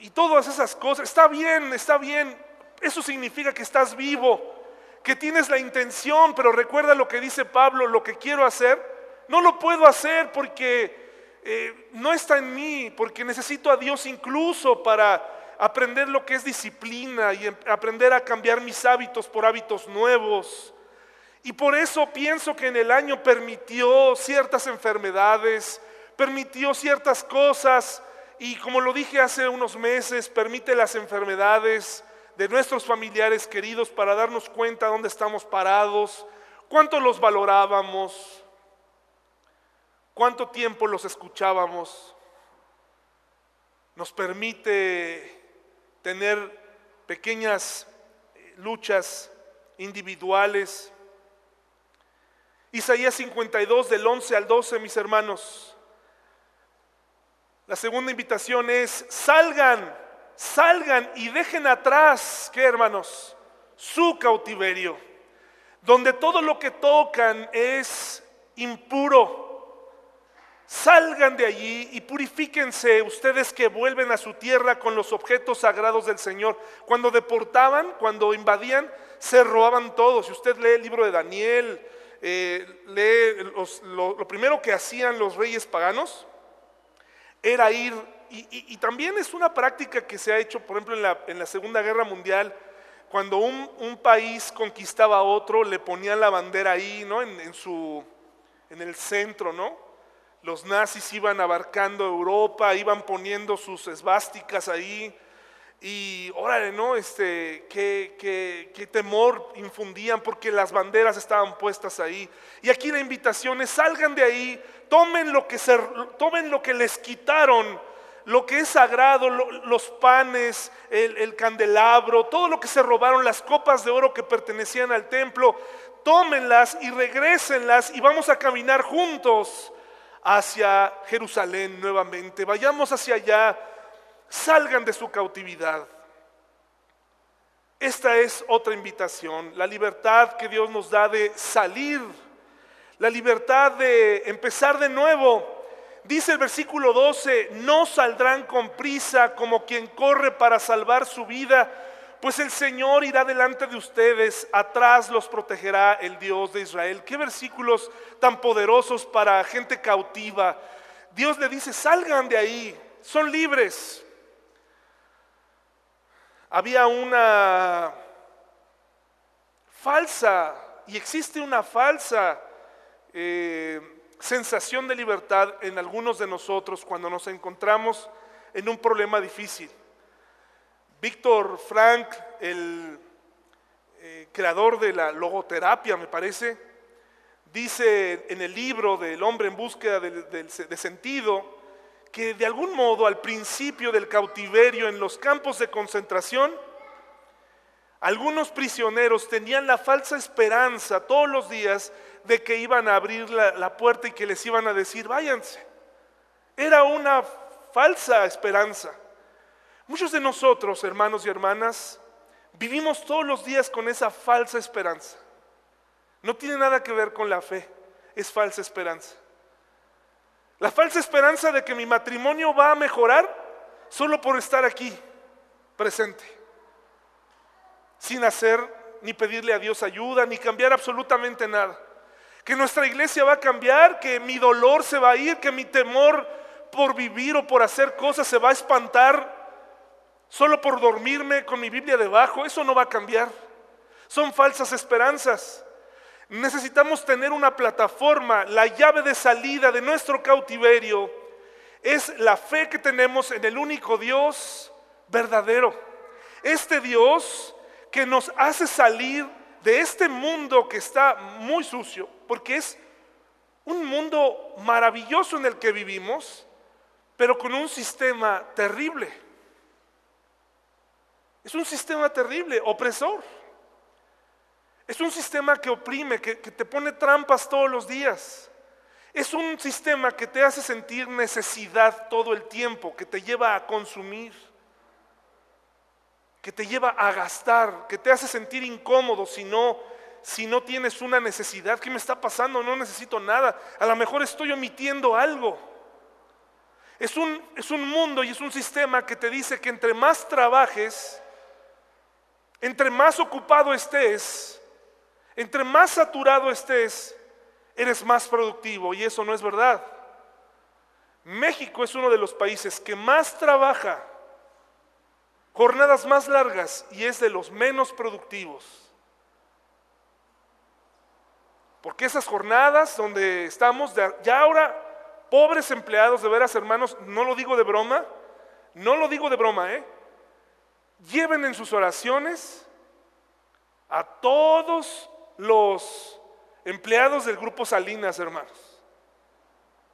y todas esas cosas. Está bien, está bien, eso significa que estás vivo, que tienes la intención, pero recuerda lo que dice Pablo, lo que quiero hacer, no lo puedo hacer porque eh, no está en mí, porque necesito a Dios incluso para aprender lo que es disciplina y em, aprender a cambiar mis hábitos por hábitos nuevos. Y por eso pienso que en el año permitió ciertas enfermedades, permitió ciertas cosas y como lo dije hace unos meses, permite las enfermedades de nuestros familiares queridos para darnos cuenta dónde estamos parados, cuánto los valorábamos, cuánto tiempo los escuchábamos. Nos permite tener pequeñas eh, luchas individuales. Isaías 52 del 11 al 12, mis hermanos. La segunda invitación es, salgan salgan y dejen atrás, ¿qué hermanos? Su cautiverio, donde todo lo que tocan es impuro. Salgan de allí y purifíquense ustedes que vuelven a su tierra con los objetos sagrados del Señor. Cuando deportaban, cuando invadían, se robaban todos. Si usted lee el libro de Daniel, eh, lee lo primero que hacían los reyes paganos era ir y, también es una práctica que se ha hecho, por ejemplo, en la, Segunda Guerra Mundial, cuando un, país conquistaba a otro, le ponían la bandera ahí, ¿no? En, su, en el centro, ¿no? Los nazis iban abarcando Europa, iban poniendo sus esvásticas ahí. Y órale, ¿no? Este, qué, qué, temor infundían porque las banderas estaban puestas ahí. Y aquí la invitación salgan de ahí, tomen lo que, se, tomen lo que les quitaron lo que es sagrado, los panes, el, candelabro, todo lo que se robaron, las copas de oro que pertenecían al templo, tómenlas y regrésenlas y vamos a caminar juntos hacia Jerusalén nuevamente. Vayamos hacia allá, salgan de su cautividad. Esta es otra invitación, la libertad que Dios nos da de salir, la libertad de empezar de nuevo. Dice el versículo 12, no saldrán con prisa como quien corre para salvar su vida, pues el Señor irá delante de ustedes, atrás los protegerá el Dios de Israel. Qué versículos tan poderosos para gente cautiva. Dios le dice, salgan de ahí, son libres. Había una falsa, y existe una falsa eh, sensación de libertad en algunos de nosotros cuando nos encontramos en un problema difícil. Víctor Frank, el eh, creador de la logoterapia, me parece, dice en el libro del hombre en búsqueda de, sentido, que de algún modo al principio del cautiverio en los campos de concentración, algunos prisioneros tenían la falsa esperanza todos los días de que iban a abrir la, puerta y que les iban a decir, váyanse. Era una falsa esperanza. Muchos de nosotros, hermanos y hermanas, vivimos todos los días con esa falsa esperanza. No tiene nada que ver con la fe, es falsa esperanza. La falsa esperanza de que mi matrimonio va a mejorar solo por estar aquí, presente, sin hacer ni pedirle a Dios ayuda, ni cambiar absolutamente nada. Que nuestra iglesia va a cambiar, que mi dolor se va a ir, que mi temor por vivir o por hacer cosas se va a espantar solo por dormirme con mi Biblia debajo, eso no va a cambiar. Son falsas esperanzas. Necesitamos tener una plataforma, la llave de salida de nuestro cautiverio es la fe que tenemos en el único Dios verdadero. Este Dios que nos hace salir de este mundo que está muy sucio, porque es un mundo maravilloso en el que vivimos, pero con un sistema terrible. Es un sistema terrible, opresor. Es un sistema que oprime, que, te pone trampas todos los días. Es un sistema que te hace sentir necesidad todo el tiempo, que te lleva a consumir, que te lleva a gastar, que te hace sentir incómodo si no, si no tienes una necesidad. ¿Qué me está pasando? No necesito nada. A lo mejor estoy omitiendo algo. Es un, es un mundo y es un sistema que te dice que entre más trabajes, entre más ocupado estés, entre más saturado estés, eres más productivo y eso no es verdad. México es uno de los países que más trabaja, jornadas más largas y es de los menos productivos. Porque esas jornadas donde estamos, ya ahora pobres empleados, de veras hermanos, no lo digo de broma, no lo digo de broma, ¿eh? lleven en sus oraciones a todos los empleados del grupo Salinas, hermanos.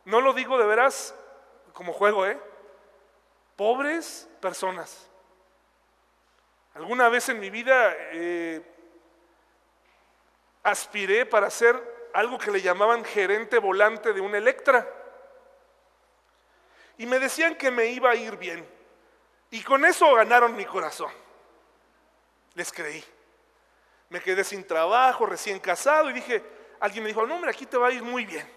No lo digo de veras como juego, ¿eh? Pobres personas. Alguna vez en mi vida eh, aspiré para ser algo que le llamaban gerente volante de un Electra. Y me decían que me iba a ir bien. Y con eso ganaron mi corazón. Les creí. Me quedé sin trabajo, recién casado y dije, alguien me dijo, no, hombre, aquí te va a ir muy bien.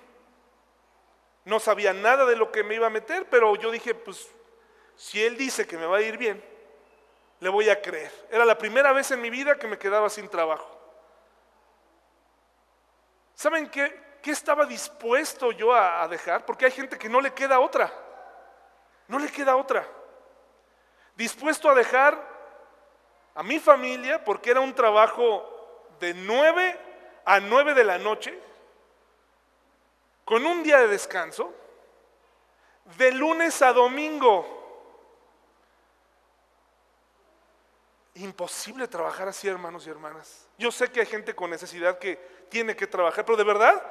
No sabía nada de lo que me iba a meter, pero yo dije, pues si él dice que me va a ir bien, le voy a creer. Era la primera vez en mi vida que me quedaba sin trabajo. ¿Saben qué, qué estaba dispuesto yo a dejar? Porque hay gente que no le queda otra. No le queda otra dispuesto a dejar a mi familia, porque era un trabajo de 9 a 9 de la noche, con un día de descanso, de lunes a domingo. Imposible trabajar así, hermanos y hermanas. Yo sé que hay gente con necesidad que tiene que trabajar, pero de verdad,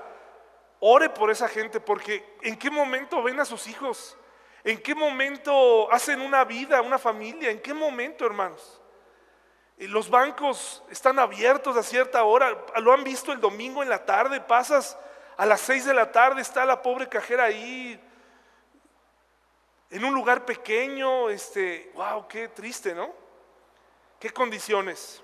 ore por esa gente, porque ¿en qué momento ven a sus hijos? ¿En qué momento hacen una vida, una familia? ¿En qué momento, hermanos? Los bancos están abiertos a cierta hora. Lo han visto el domingo en la tarde. Pasas A las seis de la tarde está la pobre cajera ahí, en un lugar pequeño, este, wow, qué triste, ¿no? Qué condiciones.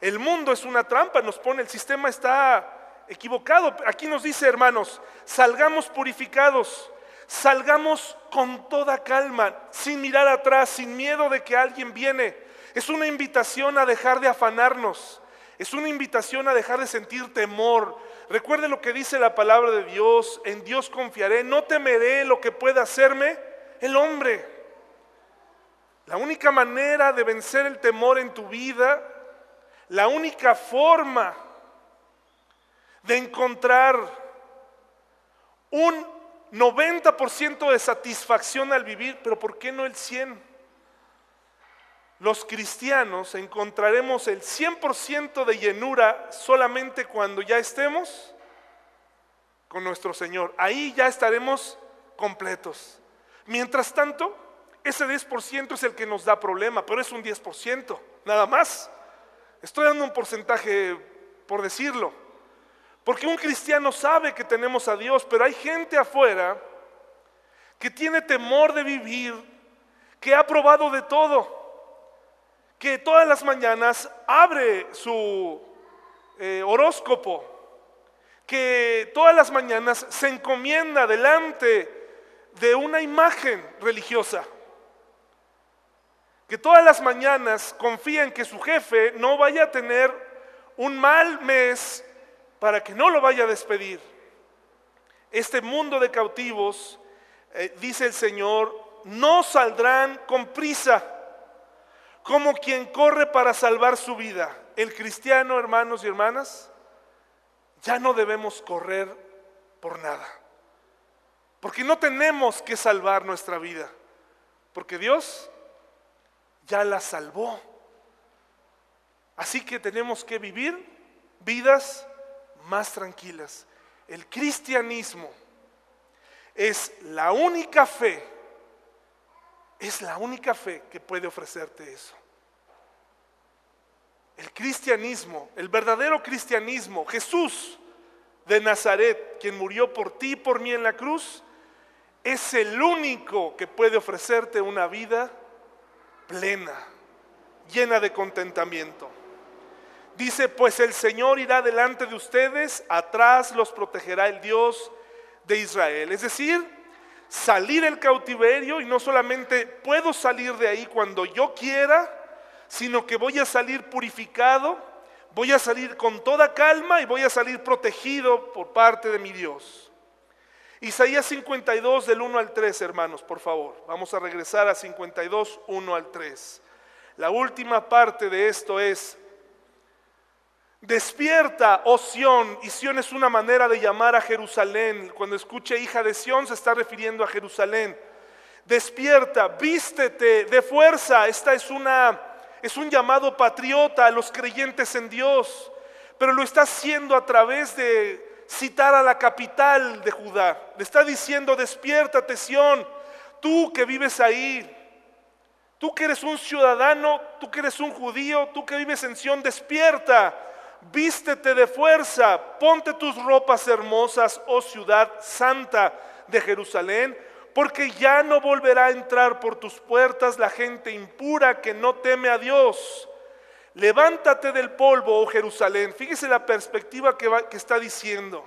El mundo es una trampa, nos pone, el sistema está equivocado. Aquí nos dice, hermanos, salgamos purificados, salgamos con toda calma, sin mirar atrás, sin miedo de que alguien viene. Es una invitación a dejar de afanarnos, es una invitación a dejar de sentir temor. Recuerde lo que dice la palabra de Dios, en Dios confiaré, no temeré lo que pueda hacerme el hombre. La única manera de vencer el temor en tu vida, la única forma de encontrar un 90% de satisfacción al vivir, pero ¿por qué no el 100%? Los cristianos encontraremos el 100% de llenura solamente cuando ya estemos con nuestro Señor. Ahí ya estaremos completos. Mientras tanto, ese 10% es el que nos da problema, pero es un 10%, nada más. Estoy dando un porcentaje por decirlo. Porque un cristiano sabe que tenemos a Dios, pero hay gente afuera que tiene temor de vivir, que ha probado de todo, que todas las mañanas abre su eh, horóscopo, que todas las mañanas se encomienda delante de una imagen religiosa, que todas las mañanas confía en que su jefe no vaya a tener un mal mes para que no lo vaya a despedir. Este mundo de cautivos, eh, dice el Señor, no saldrán con prisa, como quien corre para salvar su vida. El cristiano, hermanos y hermanas, ya no debemos correr por nada. Porque no tenemos que salvar nuestra vida. Porque Dios ya la salvó. Así que tenemos que vivir vidas más tranquilas. El cristianismo es la única fe, es la única fe que puede ofrecerte eso. El cristianismo, el verdadero cristianismo, Jesús de Nazaret, quien murió por ti y por mí en la cruz, es el único que puede ofrecerte una vida plena, llena de contentamiento. Dice, pues el Señor irá delante de ustedes, atrás los protegerá el Dios de Israel. Es decir, salir el cautiverio y no solamente puedo salir de ahí cuando yo quiera, sino que voy a salir purificado, voy a salir con toda calma y voy a salir protegido por parte de mi Dios. Isaías 52 del 1 al 3, hermanos, por favor. Vamos a regresar a 52, 1 al 3. La última parte de esto es, Despierta, oh Sión, y Sión es una manera de llamar a Jerusalén. Cuando escuche hija de Sión se está refiriendo a Jerusalén. Despierta, vístete de fuerza. Esta es una es un llamado patriota a los creyentes en Dios, pero lo está haciendo a través de citar a la capital de Judá. Le está diciendo, despiértate Sión, tú que vives ahí, tú que eres un ciudadano, tú que eres un judío, tú que vives en Sión, despierta vístete de fuerza, ponte tus ropas hermosas, oh ciudad santa de Jerusalén, porque ya no volverá a entrar por tus puertas la gente impura que no teme a Dios. Levántate del polvo, oh Jerusalén. Fíjese la perspectiva que, está diciendo.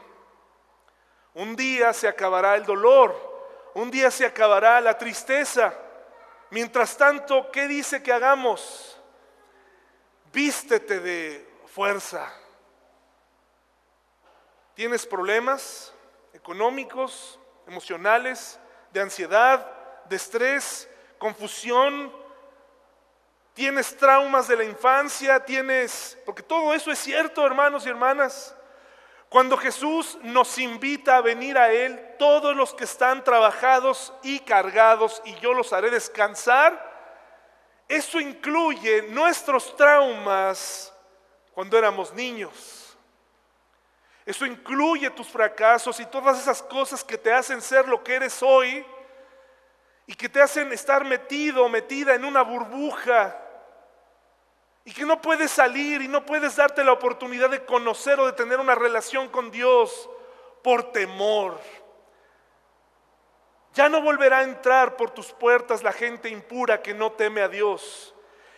Un día se acabará el dolor, un día se acabará la tristeza. Mientras tanto, ¿qué dice que hagamos? Vístete de fuerza. ¿Tienes problemas económicos, emocionales, de ansiedad, de estrés, confusión? ¿Tienes traumas de la infancia? ¿Tienes... Porque todo eso es cierto, hermanos y hermanas. Cuando Jesús nos invita a venir a Él, todos los que están trabajados y cargados, y yo los haré descansar, eso incluye nuestros traumas cuando éramos niños. Eso incluye tus fracasos y todas esas cosas que te hacen ser lo que eres hoy y que te hacen estar metido, metida en una burbuja y que no puedes salir y no puedes darte la oportunidad de conocer o de tener una relación con Dios por temor. Ya no volverá a entrar por tus puertas la gente impura que no teme a Dios.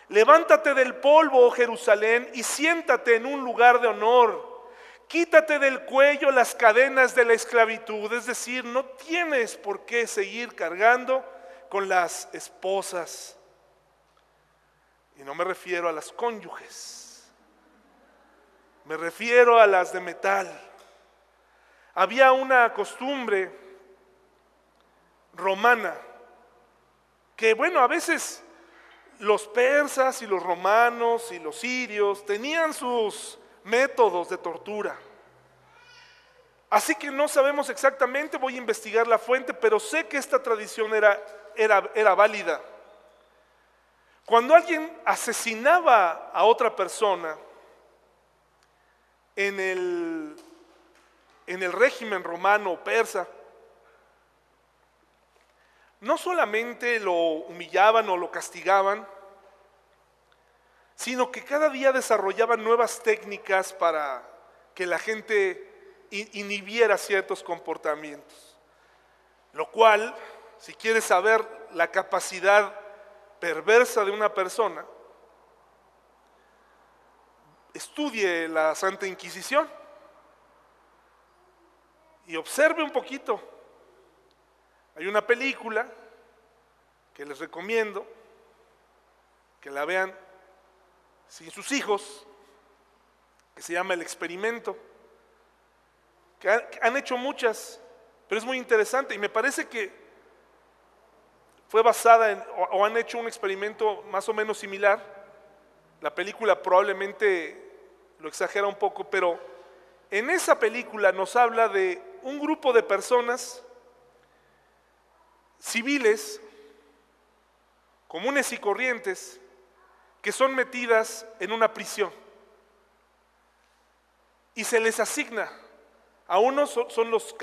Levántate del polvo, oh Jerusalén, y siéntate en un lugar de honor. Quítate del cuello las cadenas de la esclavitud, es decir, no tienes por qué seguir cargando con las esposas. Y no me refiero a las cónyuges, me refiero a las de metal. Había una costumbre romana que, bueno, a veces los persas y los romanos y los sirios tenían sus métodos de tortura. Así que no sabemos exactamente, voy a investigar la fuente, pero sé que esta tradición era, era, era válida. Cuando alguien asesinaba a otra persona en el, en el régimen romano o persa, no solamente lo humillaban o lo castigaban, sino que cada día desarrollaban nuevas técnicas para que la gente inhibiera ciertos comportamientos. Lo cual, si quieres saber la capacidad perversa de una persona, estudie la Santa Inquisición y observe un poquito. Hay una película que les recomiendo que la vean sin sus hijos, que se llama El Experimento, que han hecho muchas, pero es muy interesante y me parece que fue basada en, o han hecho un experimento más o menos similar. La película probablemente lo exagera un poco, pero en esa película nos habla de un grupo de personas civiles, comunes y corrientes, que son metidas en una prisión. Y se les asigna, a unos son los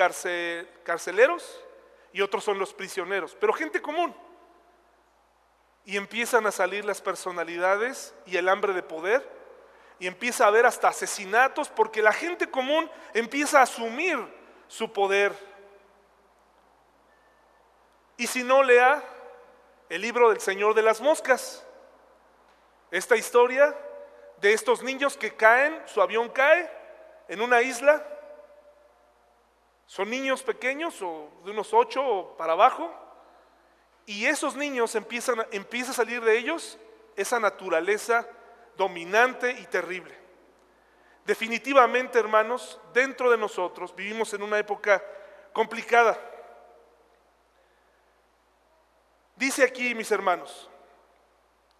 carceleros y otros son los prisioneros, pero gente común. Y empiezan a salir las personalidades y el hambre de poder, y empieza a haber hasta asesinatos porque la gente común empieza a asumir su poder. Y si no lea el libro del Señor de las Moscas, esta historia de estos niños que caen, su avión cae en una isla, son niños pequeños o de unos ocho para abajo, y esos niños empiezan, empieza a salir de ellos esa naturaleza dominante y terrible. Definitivamente, hermanos, dentro de nosotros vivimos en una época complicada. Dice aquí, mis hermanos,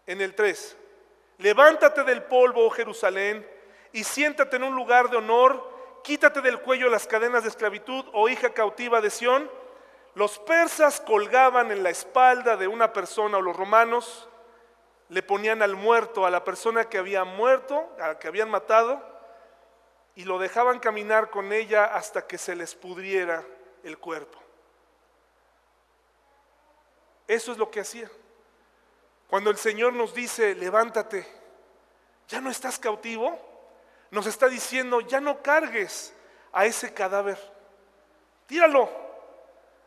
en el 3, Levántate del polvo, oh Jerusalén, y siéntate en un lugar de honor, quítate del cuello las cadenas de esclavitud, oh hija cautiva de Sión. Los persas colgaban en la espalda de una persona, o los romanos le ponían al muerto, a la persona que había muerto, a la que habían matado, y lo dejaban caminar con ella hasta que se les pudriera el cuerpo. Eso es lo que hacía. Cuando el Señor nos dice, levántate, ya no estás cautivo, nos está diciendo, ya no cargues a ese cadáver, tíralo,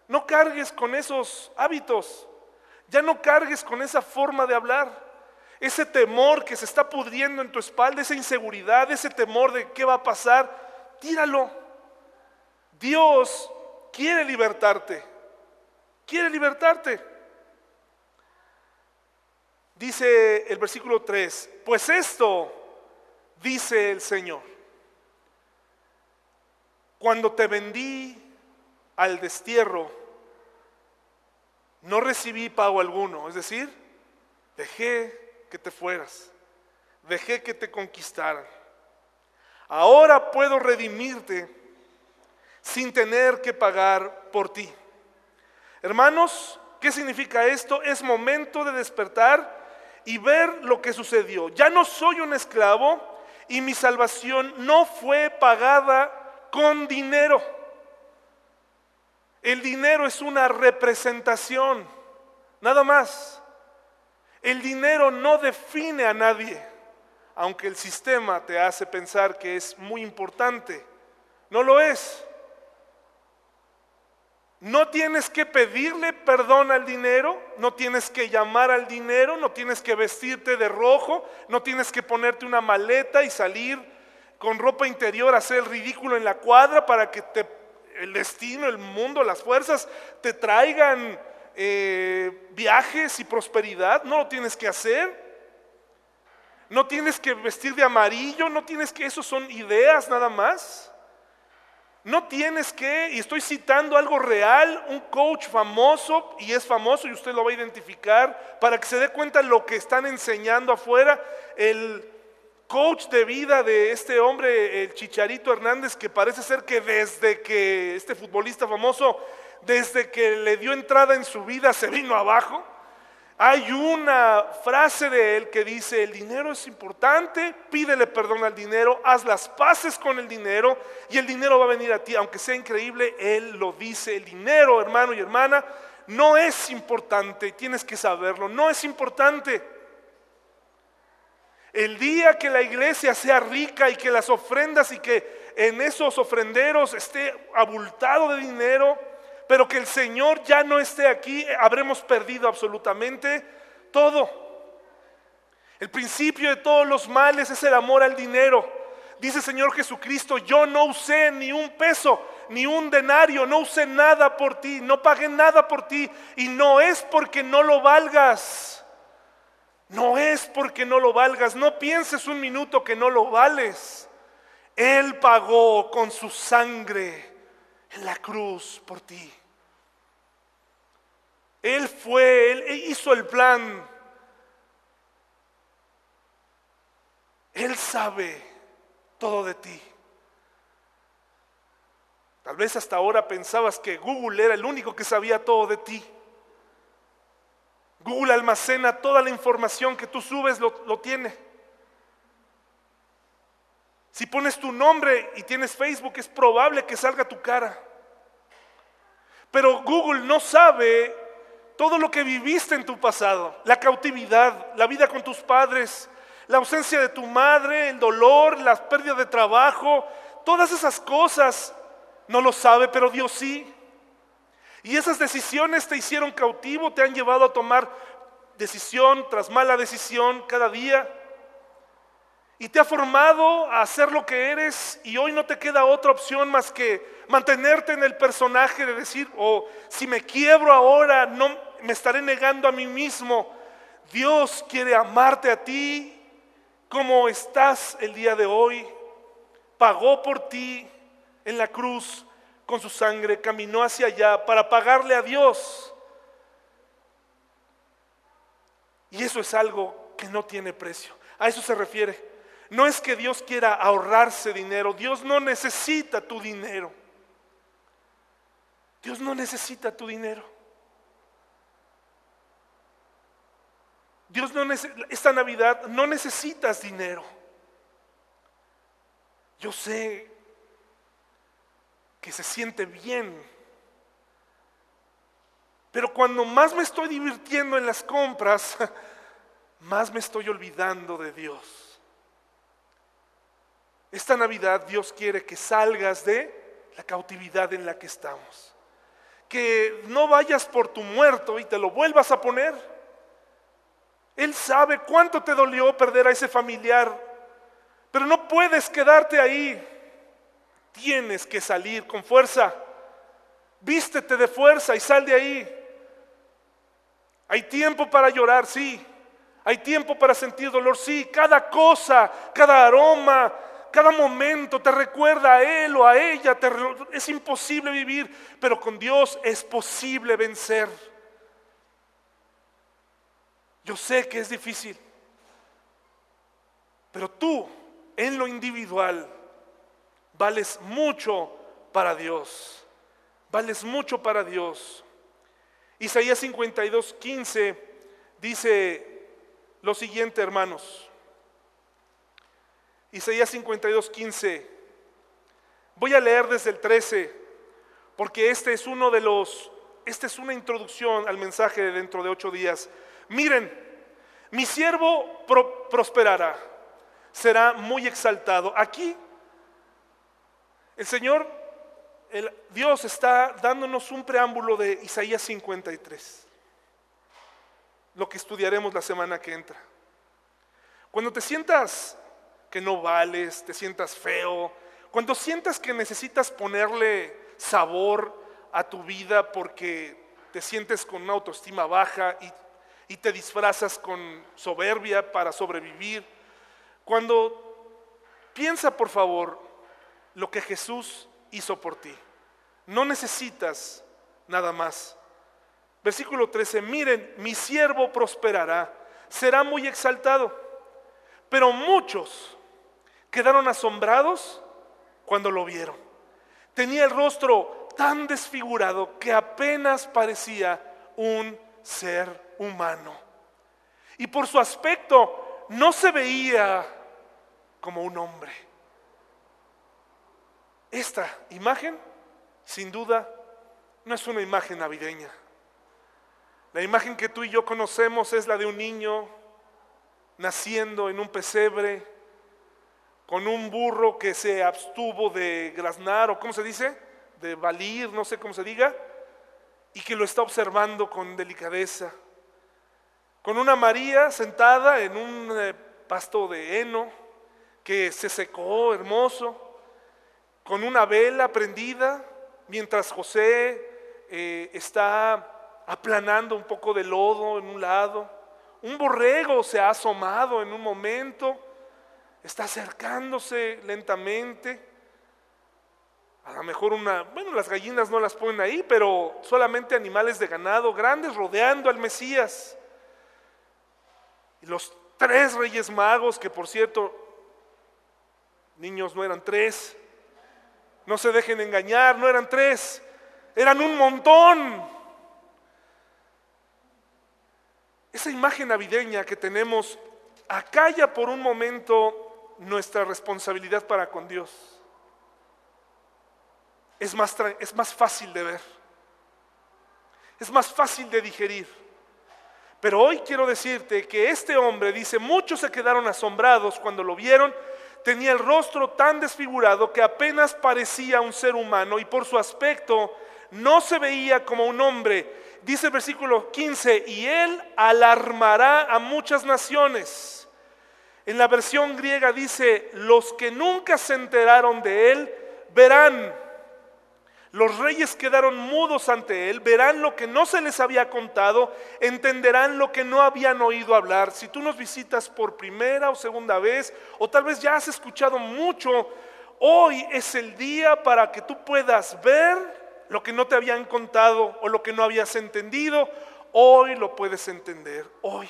no cargues con esos hábitos, ya no cargues con esa forma de hablar, ese temor que se está pudriendo en tu espalda, esa inseguridad, ese temor de qué va a pasar, tíralo. Dios quiere libertarte, quiere libertarte. Dice el versículo 3, pues esto dice el Señor. Cuando te vendí al destierro, no recibí pago alguno, es decir, dejé que te fueras, dejé que te conquistaran. Ahora puedo redimirte sin tener que pagar por ti. Hermanos, ¿qué significa esto? Es momento de despertar y ver lo que sucedió. Ya no soy un esclavo y mi salvación no fue pagada con dinero. El dinero es una representación, nada más. El dinero no define a nadie, aunque el sistema te hace pensar que es muy importante. No lo es. No tienes que pedirle perdón al dinero, no tienes que llamar al dinero, no tienes que vestirte de rojo, no tienes que ponerte una maleta y salir con ropa interior a hacer el ridículo en la cuadra para que el destino, el mundo, las fuerzas te traigan eh, viajes y prosperidad. No lo tienes que hacer. No tienes que vestir de amarillo, no tienes que, eso son ideas nada más. No tienes que, y estoy citando algo real, un coach famoso, y es famoso y usted lo va a identificar, para que se dé cuenta lo que están enseñando afuera. El coach de vida de este hombre, el Chicharito Hernández, que parece ser que desde que este futbolista famoso, desde que le dio entrada en su vida, se vino abajo. Hay una frase de él que dice, el dinero es importante, pídele perdón al dinero, haz las paces con el dinero y el dinero va a venir a ti. Aunque sea increíble, él lo dice, el dinero, hermano y hermana, no es importante, tienes que saberlo, no es importante. El día que la iglesia sea rica y que las ofrendas y que en esos ofrenderos esté abultado de dinero, pero que el Señor ya no esté aquí, habremos perdido absolutamente todo. El principio de todos los males es el amor al dinero. Dice el Señor Jesucristo, yo no usé ni un peso, ni un denario, no usé nada por ti, no pagué nada por ti. Y no es porque no lo valgas. No es porque no lo valgas. No pienses un minuto que no lo vales. Él pagó con su sangre en la cruz por ti. Él fue, Él hizo el plan. Él sabe todo de ti. Tal vez hasta ahora pensabas que Google era el único que sabía todo de ti. Google almacena toda la información que tú subes, lo, lo tiene. Si pones tu nombre y tienes Facebook, es probable que salga tu cara. Pero Google no sabe todo lo que viviste en tu pasado, la cautividad, la vida con tus padres, la ausencia de tu madre, el dolor, las pérdidas de trabajo, todas esas cosas, no lo sabe, pero Dios sí. Y esas decisiones te hicieron cautivo, te han llevado a tomar decisión tras mala decisión cada día. Y te ha formado a ser lo que eres y hoy no te queda otra opción más que mantenerte en el personaje de decir, oh, si me quiebro ahora, no me estaré negando a mí mismo. Dios quiere amarte a ti como estás el día de hoy. Pagó por ti en la cruz con su sangre, caminó hacia allá para pagarle a Dios. Y eso es algo que no tiene precio. A eso se refiere. No es que Dios quiera ahorrarse dinero. Dios no necesita tu dinero. Dios no necesita tu dinero. Dios no esta Navidad no necesitas dinero. Yo sé que se siente bien. Pero cuando más me estoy divirtiendo en las compras, *laughs* más me estoy olvidando de Dios. Esta Navidad Dios quiere que salgas de la cautividad en la que estamos. Que no vayas por tu muerto y te lo vuelvas a poner. Él sabe cuánto te dolió perder a ese familiar, pero no puedes quedarte ahí. Tienes que salir con fuerza. Vístete de fuerza y sal de ahí. Hay tiempo para llorar, sí. Hay tiempo para sentir dolor, sí. Cada cosa, cada aroma, cada momento te recuerda a él o a ella. es imposible vivir, pero con Dios es posible vencer. Yo sé que es difícil, pero tú en lo individual vales mucho para Dios. Vales mucho para Dios. Isaías 52, 15 dice lo siguiente, hermanos. Isaías 52, 15. Voy a leer desde el 13, porque este es uno de los, esta es una introducción al mensaje de dentro de ocho días miren, mi siervo prosperará, será muy exaltado. Aquí el Señor Dios está dándonos un preámbulo de Isaías 53, lo que estudiaremos la semana que entra. Cuando te sientas que no vales, te sientas feo, cuando sientas que necesitas ponerle sabor a tu vida porque te sientes con una autoestima baja y, y te disfrazas con soberbia para sobrevivir, cuando piensa por favor lo que Jesús hizo por ti. No necesitas nada más. Versículo 13, miren, mi siervo prosperará, será muy exaltado, pero muchos quedaron asombrados cuando lo vieron. Tenía el rostro tan desfigurado que apenas parecía un ser humano. Y por su aspecto no se veía como un hombre. Esta imagen, sin duda, no es una imagen navideña. La imagen que tú y yo conocemos es la de un niño naciendo en un pesebre, con un burro que se abstuvo de graznar, o cómo se dice, de valir, no sé cómo se diga, y que lo está observando con delicadeza. Con una María sentada en un eh, pasto de heno que se secó, hermoso, con una vela prendida, mientras José eh, está aplanando un poco de lodo en un lado. Un borrego se ha asomado en un momento está acercándose lentamente. A lo mejor una, bueno, las gallinas no las ponen ahí, pero solamente animales de ganado grandes rodeando al Mesías. Y los tres reyes magos, que por cierto, niños no eran tres, no se dejen engañar, no eran tres, eran un montón. Esa imagen navideña que tenemos acalla por un momento nuestra responsabilidad para con Dios es más, es más fácil de ver, es más fácil de digerir. Pero hoy quiero decirte que este hombre, dice, muchos se quedaron asombrados cuando lo vieron, tenía el rostro tan desfigurado que apenas parecía un ser humano y por su aspecto no se veía como un hombre. Dice el versículo 15, y él alarmará a muchas naciones. En la versión griega dice, los que nunca se enteraron de él verán. Los reyes quedaron mudos ante él, verán lo que no se les había contado, entenderán lo que no habían oído hablar. Si tú nos visitas por primera o segunda vez, o tal vez ya has escuchado mucho, hoy es el día para que tú puedas ver lo que no te habían contado o lo que no habías entendido. Hoy lo puedes entender, hoy.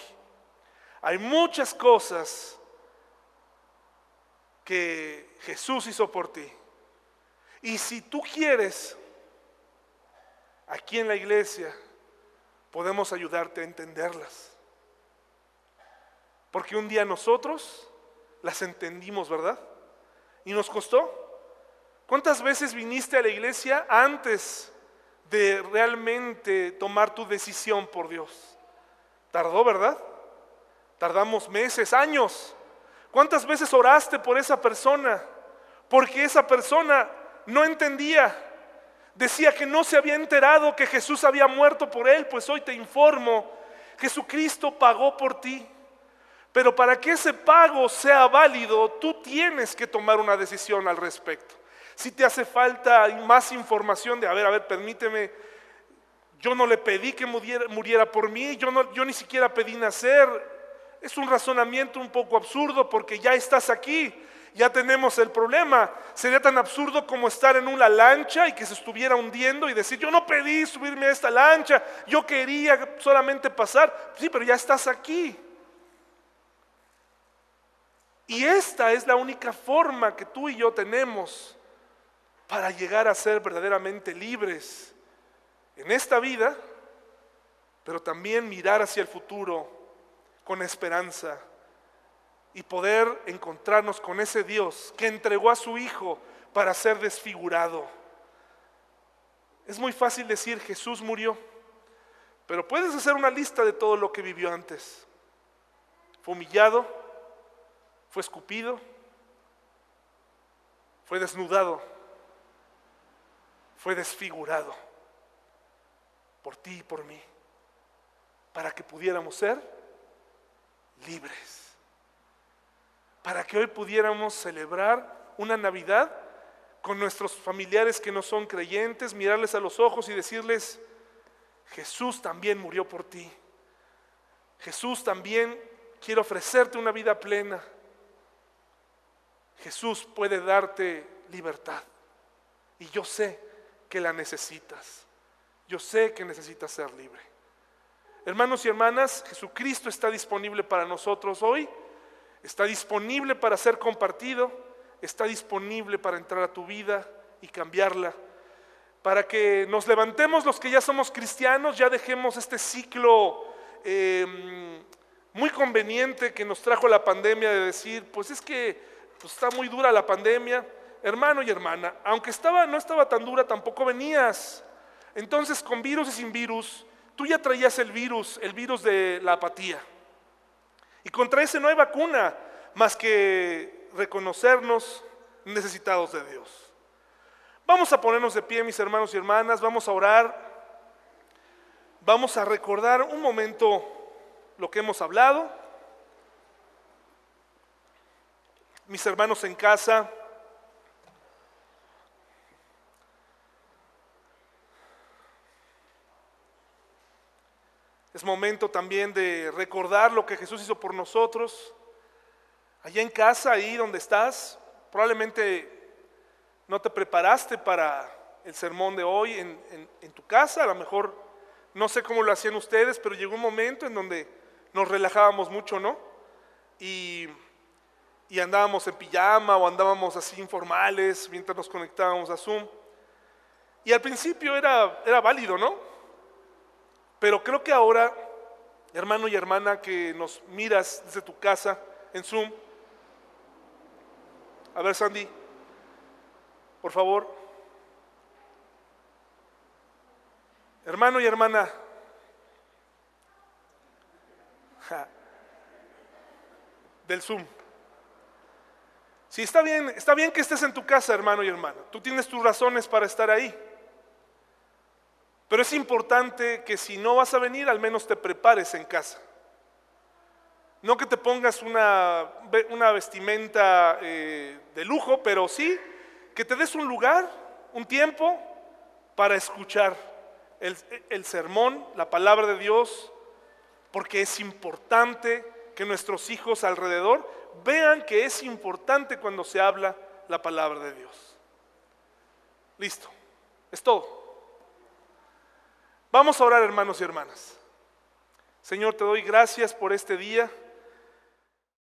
Hay muchas cosas que Jesús hizo por ti. Y si tú quieres, aquí en la iglesia podemos ayudarte a entenderlas. Porque un día nosotros las entendimos, ¿verdad? Y nos costó. ¿Cuántas veces viniste a la iglesia antes de realmente tomar tu decisión por Dios? Tardó, ¿verdad? Tardamos meses, años. ¿Cuántas veces oraste por esa persona? Porque esa persona no entendía. Decía que no se había enterado que Jesús había muerto por él. Pues hoy te informo, Jesucristo pagó por ti. Pero para que ese pago sea válido, tú tienes que tomar una decisión al respecto. Si te hace falta más información de, a ver, a ver, permíteme, yo no le pedí que muriera, muriera por mí, yo, no, yo ni siquiera pedí nacer, es un razonamiento un poco absurdo porque ya estás aquí, ya tenemos el problema. Sería tan absurdo como estar en una lancha y que se estuviera hundiendo y decir, yo no pedí subirme a esta lancha, yo quería solamente pasar. Sí, pero ya estás aquí. Y esta es la única forma que tú y yo tenemos para llegar a ser verdaderamente libres en esta vida, pero también mirar hacia el futuro con esperanza y poder encontrarnos con ese Dios que entregó a su Hijo para ser desfigurado. Es muy fácil decir Jesús murió, pero puedes hacer una lista de todo lo que vivió antes. Fue humillado, fue escupido, fue desnudado, fue desfigurado por ti y por mí, para que pudiéramos ser libres, para que hoy pudiéramos celebrar una Navidad con nuestros familiares que no son creyentes, mirarles a los ojos y decirles, Jesús también murió por ti. Jesús también quiere ofrecerte una vida plena. Jesús puede darte libertad. Y yo sé que la necesitas. Yo sé que necesitas ser libre. Hermanos y hermanas, Jesucristo está disponible para nosotros hoy. Está disponible para ser compartido. Está disponible para entrar a tu vida y cambiarla. Para que nos levantemos los que ya somos cristianos, ya dejemos este ciclo eh, muy conveniente que nos trajo la pandemia de decir, pues es que pues está muy dura la pandemia, hermano y hermana, aunque estaba, no estaba tan dura, tampoco venías. Entonces, con virus y sin virus, tú ya traías el virus, el virus de la apatía. Y contra ese no hay vacuna más que reconocernos necesitados de Dios. Vamos a ponernos de pie, mis hermanos y hermanas, vamos a orar, vamos a recordar un momento lo que hemos hablado. Mis hermanos en casa, Es momento también de recordar lo que Jesús hizo por nosotros. Allá en casa, ahí donde estás, probablemente no te preparaste para el sermón de hoy en, tu casa. A lo mejor no sé cómo lo hacían ustedes, pero llegó un momento en donde nos relajábamos mucho, ¿no? Y, y andábamos en pijama o andábamos así informales mientras nos conectábamos a Zoom. Y al principio era, era válido, ¿no? Pero creo que ahora, hermano y hermana que nos miras desde tu casa en Zoom, a ver Sandy, por favor, hermano y hermana, del Zoom. Si está bien, está bien que estés en tu casa, hermano y hermana. Tú tienes tus razones para estar ahí. Pero es importante que si no vas a venir, al menos te prepares en casa. No que te pongas una, una vestimenta eh, de lujo, pero sí que te des un lugar, un tiempo para escuchar el, el sermón, la palabra de Dios, porque es importante que nuestros hijos alrededor vean que es importante cuando se habla la palabra de Dios. Listo, es todo. Vamos a orar, hermanos y hermanas. Señor, te doy gracias por este día.